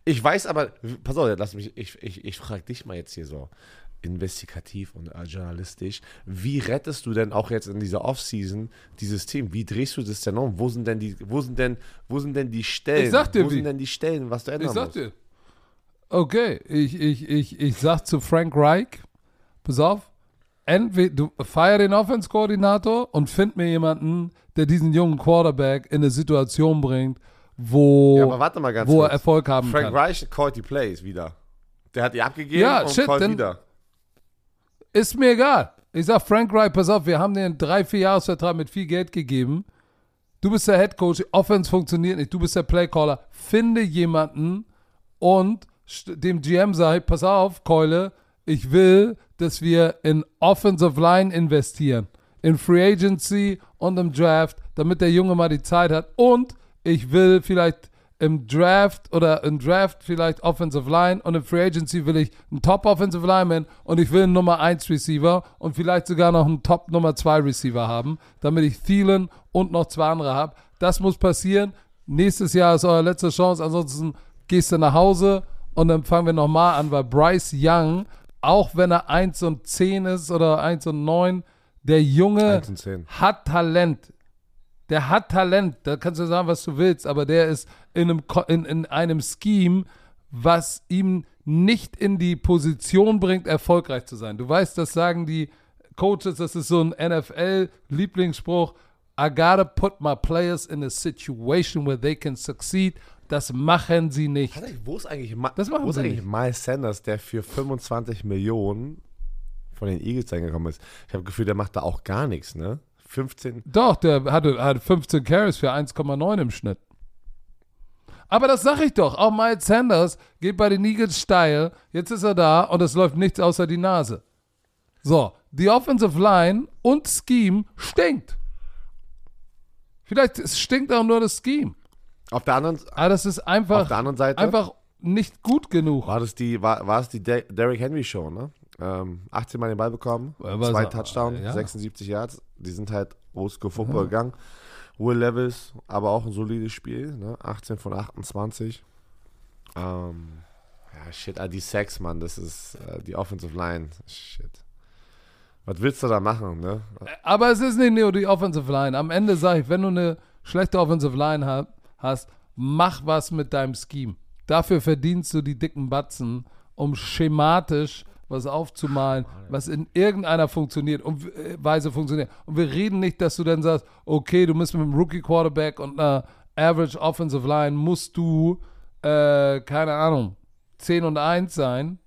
ich, weiß aber, pass auf, lass mich, ich, ich, ich frage dich mal jetzt hier so. investigativ und journalistisch. Wie rettest du denn auch jetzt in dieser Offseason dieses Team? Wie drehst du das denn um? Wo sind denn die, wo sind denn, wo sind denn die Stellen? Ich sag dir wo wie. sind denn die Stellen, was du ändern Ich sag musst? dir. Okay, ich, ich, ich, ich sag zu Frank Reich, pass auf, entweder du feier den Offense-Koordinator und find mir jemanden, der diesen jungen Quarterback in eine Situation bringt, wo, Ja, wo er. Erfolg haben Frank kann. Reich callt die Plays wieder. Der hat die abgegeben Ja, und shit, callt wieder. Ist mir egal. Ich sag Frank Reich, pass auf, wir haben dir einen 3-4-Jahres-Vertrag mit viel Geld gegeben. Du bist der Head Coach, Offense funktioniert nicht, du bist der Playcaller. Finde jemanden und dem GM sag, pass auf, Keule, ich will, dass wir in Offensive Line investieren. In Free Agency und im Draft, damit der Junge mal die Zeit hat. Und ich will vielleicht im Draft oder im Draft vielleicht Offensive Line und im Free Agency will ich einen Top Offensive Lineman und ich will einen Nummer 1 Receiver und vielleicht sogar noch einen Top Nummer 2 Receiver haben, damit ich Thielen und noch zwei andere habe. Das muss passieren. Nächstes Jahr ist eure letzte Chance, ansonsten gehst du nach Hause und dann fangen wir nochmal an, weil Bryce Young, auch wenn er 1 und 10 ist oder 1 und 9, der Junge 1 und 10. hat Talent. Der hat Talent. Da kannst du sagen, was du willst, aber der ist in einem, in, in einem Scheme, was ihm nicht in die Position bringt, erfolgreich zu sein. Du weißt, das sagen die Coaches, das ist so ein NFL-Lieblingsspruch. I gotta put my players in a situation where they can succeed. Das machen sie nicht. Wo ist eigentlich, Ma Das machen wo ist eigentlich. Miles Sanders, der für 25 Millionen von den Eagles eingekommen ist? Ich habe das Gefühl, der macht da auch gar nichts, ne? 15. Doch, der hatte, hatte 15 Carries für 1,9 im Schnitt. Aber das sag ich doch. Auch Miles Sanders geht bei den Eagles steil. Jetzt ist er da und es läuft nichts außer die Nase. So, die Offensive Line und Scheme stinkt. Vielleicht stinkt auch nur das Scheme. Auf der anderen, Aber das ist einfach, auf der anderen Seite einfach nicht gut genug. war das die, war, war es die Der Derrick Henry Show, ne? Ähm, 18 Mal den Ball bekommen, war zwei Touchdowns, ja. 76 Yards. Die sind halt Oldschool Football gegangen. Will Levis, aber auch ein solides Spiel, ne? 18 von 28. Ähm, ja, shit, ah, die Sacks, Mann, das ist äh, die Offensive Line. Shit. Was willst du da machen, ne? Aber es ist nicht nur die Offensive Line. Am Ende sage ich, wenn du eine schlechte Offensive Line ha hast, mach was mit deinem Scheme. Dafür verdienst du die dicken Batzen, um schematisch was aufzumalen, was in irgendeiner funktioniert und äh, Weise funktioniert. Und wir reden nicht, dass du dann sagst, okay, du musst mit einem Rookie Quarterback und einer Average Offensive Line musst du, äh, keine Ahnung, 10 und 1 sein.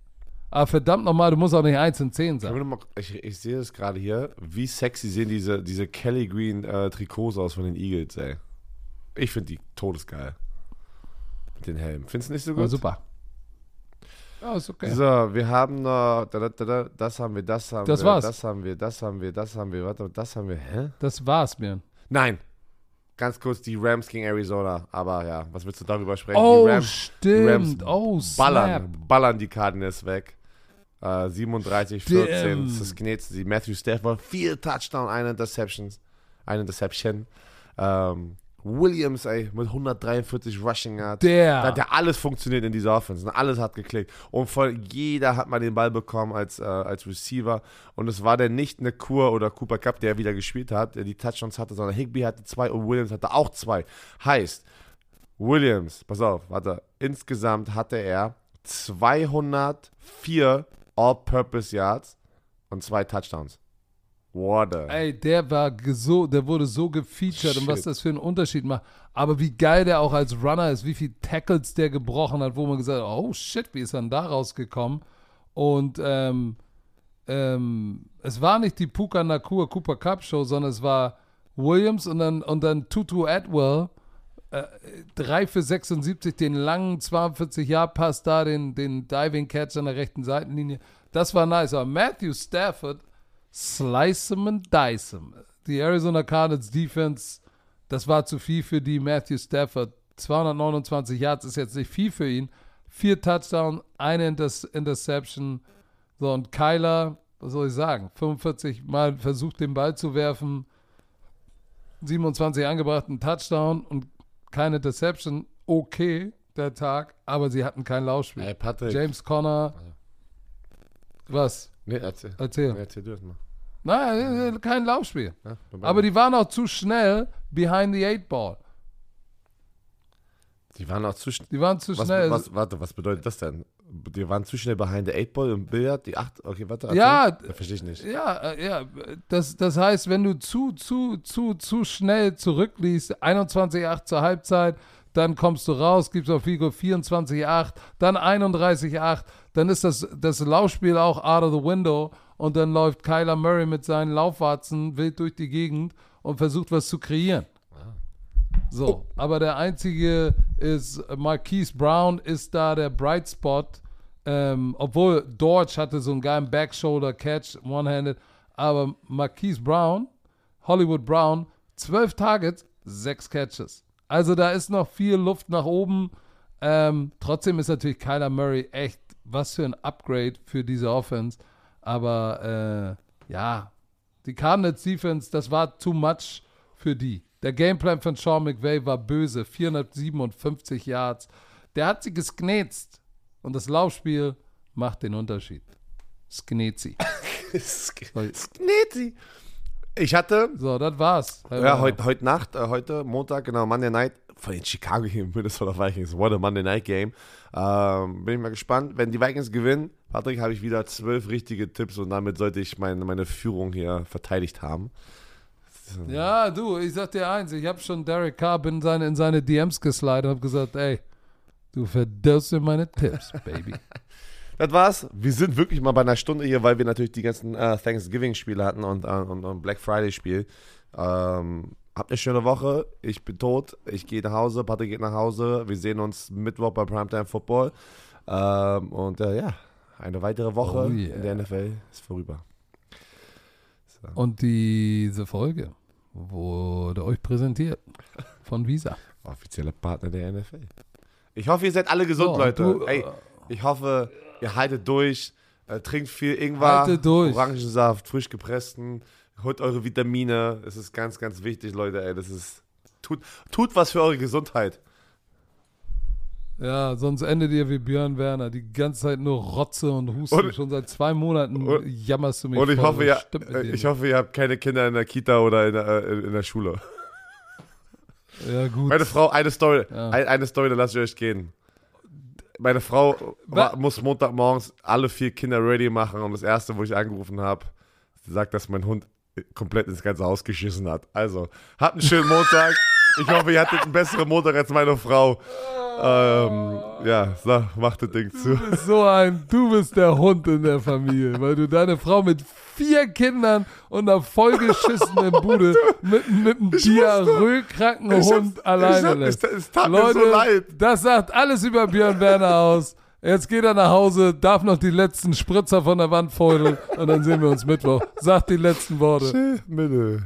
Aber verdammt nochmal, du musst auch nicht 1 und 10 sein. Ich, ich sehe das gerade hier. Wie sexy sehen diese, diese Kelly Green äh, Trikots aus von den Eagles, ey. Ich finde die todesgeil. Mit den Helmen. Findest du nicht so gut? super. Ja, ist okay. So, wir haben noch, da, da, da, da, das haben wir, das haben Das wir, war's. das haben wir, das haben wir, das haben wir, warte, das haben wir, hä? Das war's mir. Nein, ganz kurz, die Rams gegen Arizona, aber ja, was willst du darüber sprechen? Oh, die Rams, die Rams stimmt. Oh, snap. ballern, ballern die Cardinals weg. Äh, 37, 14, Damn. das knetzt sie. Matthew Stafford, vier Touchdown, eine Interceptions, eine Interception. Ähm, Williams, ey, mit 143 Rushing Yards. Der. Da hat ja alles funktioniert in dieser Offense. ne? Alles hat geklickt. Und von jeder hat mal den Ball bekommen als, äh, als Receiver. Und es war dann nicht eine Kur oder Cooper Cup, der wieder gespielt hat, der die Touchdowns hatte, sondern Higby hatte zwei und Williams hatte auch zwei. Heißt, Williams, pass auf, warte, insgesamt hatte er 204 All-Purpose Yards und zwei Touchdowns. The? Ey, der war so, der wurde so gefeatured und was Shit. das für einen Unterschied macht. Aber wie geil der auch als Runner ist, wie viel Tackles der gebrochen hat, wo man gesagt hat, oh shit, wie ist er denn da rausgekommen? Und ähm, ähm, es war nicht die Puka Nakua Cooper Cup Show, sondern es war Williams und dann, und dann Tutu Atwell, äh, 3 für 76, den langen 42 Jahr Pass da, den, den Diving Catch an der rechten Seitenlinie. Das war nice. Aber Matthew Stafford, slice him and dice him. Die Arizona Cardinals Defense, das war zu viel für die Matthew Stafford. 229 Yards ist jetzt nicht viel für ihn. Vier Touchdowns, eine Inter Interception. So, und Kyler, was soll ich sagen, 45 Mal versucht, den Ball zu werfen. 27 angebrachten Touchdown und keine Interception. Okay, der Tag, aber sie hatten kein Laufspiel. Ey, Patrick, James Conner. Was? Nee, erzähl. Erzähl. Nee, erzähl du das mal. Nein, kein Laufspiel. Ja, Aber die waren auch zu schnell behind the eight ball. die waren auch zu schnell. Die waren zu Was, schnell. was, warte, was bedeutet das denn? Die waren zu schnell behind the eight ball im Billard, die acht. Okay, warte. erzähl. Ja, verstehe ich nicht. Ja, äh, ja, das, das heißt, wenn du zu, zu, zu, zu schnell zurückliegst, 21-8 zur Halbzeit, dann kommst du raus, gibst auf Figo 24-8, dann 31-8, dann ist das, das Laufspiel auch out of the window und dann läuft Kyler Murray mit seinen Laufwarzen wild durch die Gegend und versucht was zu kreieren. So, aber der einzige ist, Marquise Brown ist da der Bright Spot, ähm, obwohl Dortch hatte so einen geilen Backshoulder-Catch, one-handed, aber Marquise Brown, Hollywood Brown, zwölf Targets, sechs Catches. Also da ist noch viel Luft nach oben. Ähm, trotzdem ist natürlich Kyler Murray echt was für ein Upgrade für diese Offense. Aber äh, ja, die Cardinals Defense, das war too much für die. Der Gameplan von Sean McVay war böse, 457 Yards. Der hat sie gesknetzt. Und das Laufspiel macht den Unterschied. Sknetzi. <laughs> Sknetzi. Ich hatte, So, das war's. ja, heute, heute Nacht, äh, heute Montag, genau, Monday Night, von den Chicago gegen Minnesota Vikings. What a Monday Night Game. Ähm, bin ich mal gespannt. Wenn die Vikings gewinnen, Patrick, habe ich wieder zwölf richtige Tipps und damit sollte ich meine, meine Führung hier verteidigt haben. Ja, du, ich sag dir eins, ich habe schon Derek Carr in seine, in seine DMs geslidet und habe gesagt, ey, du verdirbst mir meine Tipps, <laughs> Baby. Das war's. Wir sind wirklich mal bei einer Stunde hier, weil wir natürlich die ganzen äh, Thanksgiving-Spiele hatten und, äh, und, und Black Friday-Spiel. Ähm, habt eine schöne Woche. Ich bin tot. Ich gehe nach Hause. Patrick geht nach Hause. Wir sehen uns Mittwoch bei Primetime Football. Ähm, und äh, ja, eine weitere Woche Oh yeah. in der NFL ist vorüber. Und diese Folge wurde euch präsentiert von Visa. Offizieller Partner der NFL. Ich hoffe, ihr seid alle gesund, So, Leute. du, Ey, ich hoffe, ihr haltet durch. Äh, trinkt viel Ingwer. Orangensaft, frisch gepressten. Holt eure Vitamine. Es ist ganz, ganz wichtig, Leute. Ey, das ist tut, tut was für eure Gesundheit. Ja, sonst endet ihr wie Björn Werner. Die ganze Zeit nur Rotze und Husten. Und- Schon seit zwei Monaten und- jammerst du mich Und ich voll. hoffe, ihr, äh, ich nicht? hoffe, ihr habt keine Kinder in der Kita oder in der, äh, in der Schule. Ja, gut. Meine Frau, eine Story, Ja. ein, eine Story, da lasst ihr euch gehen. Meine Frau Wa- wa- muss Montagmorgens alle vier Kinder ready machen und das erste, wo ich angerufen habe, sagt, dass mein Hund komplett ins ganze Haus geschissen hat. Also, habt einen schönen Montag. Ich hoffe, ihr hattet einen besseren Montag als meine Frau. Ähm, ja, so, macht das Ding zu. Du bist so ein, du bist der Hund in der Familie, weil du deine Frau mit vier Kindern und einer vollgeschissenen <laughs> Bude mit, mit einem diarrhoekranken Hund alleine hab- lässt. es- tat mir Leute, so leid. das sagt alles über Björn Werner aus. Jetzt geht er nach Hause, darf noch die letzten Spritzer von der Wand feudeln und dann sehen wir uns Mittwoch. Sagt die letzten Worte. Bitte.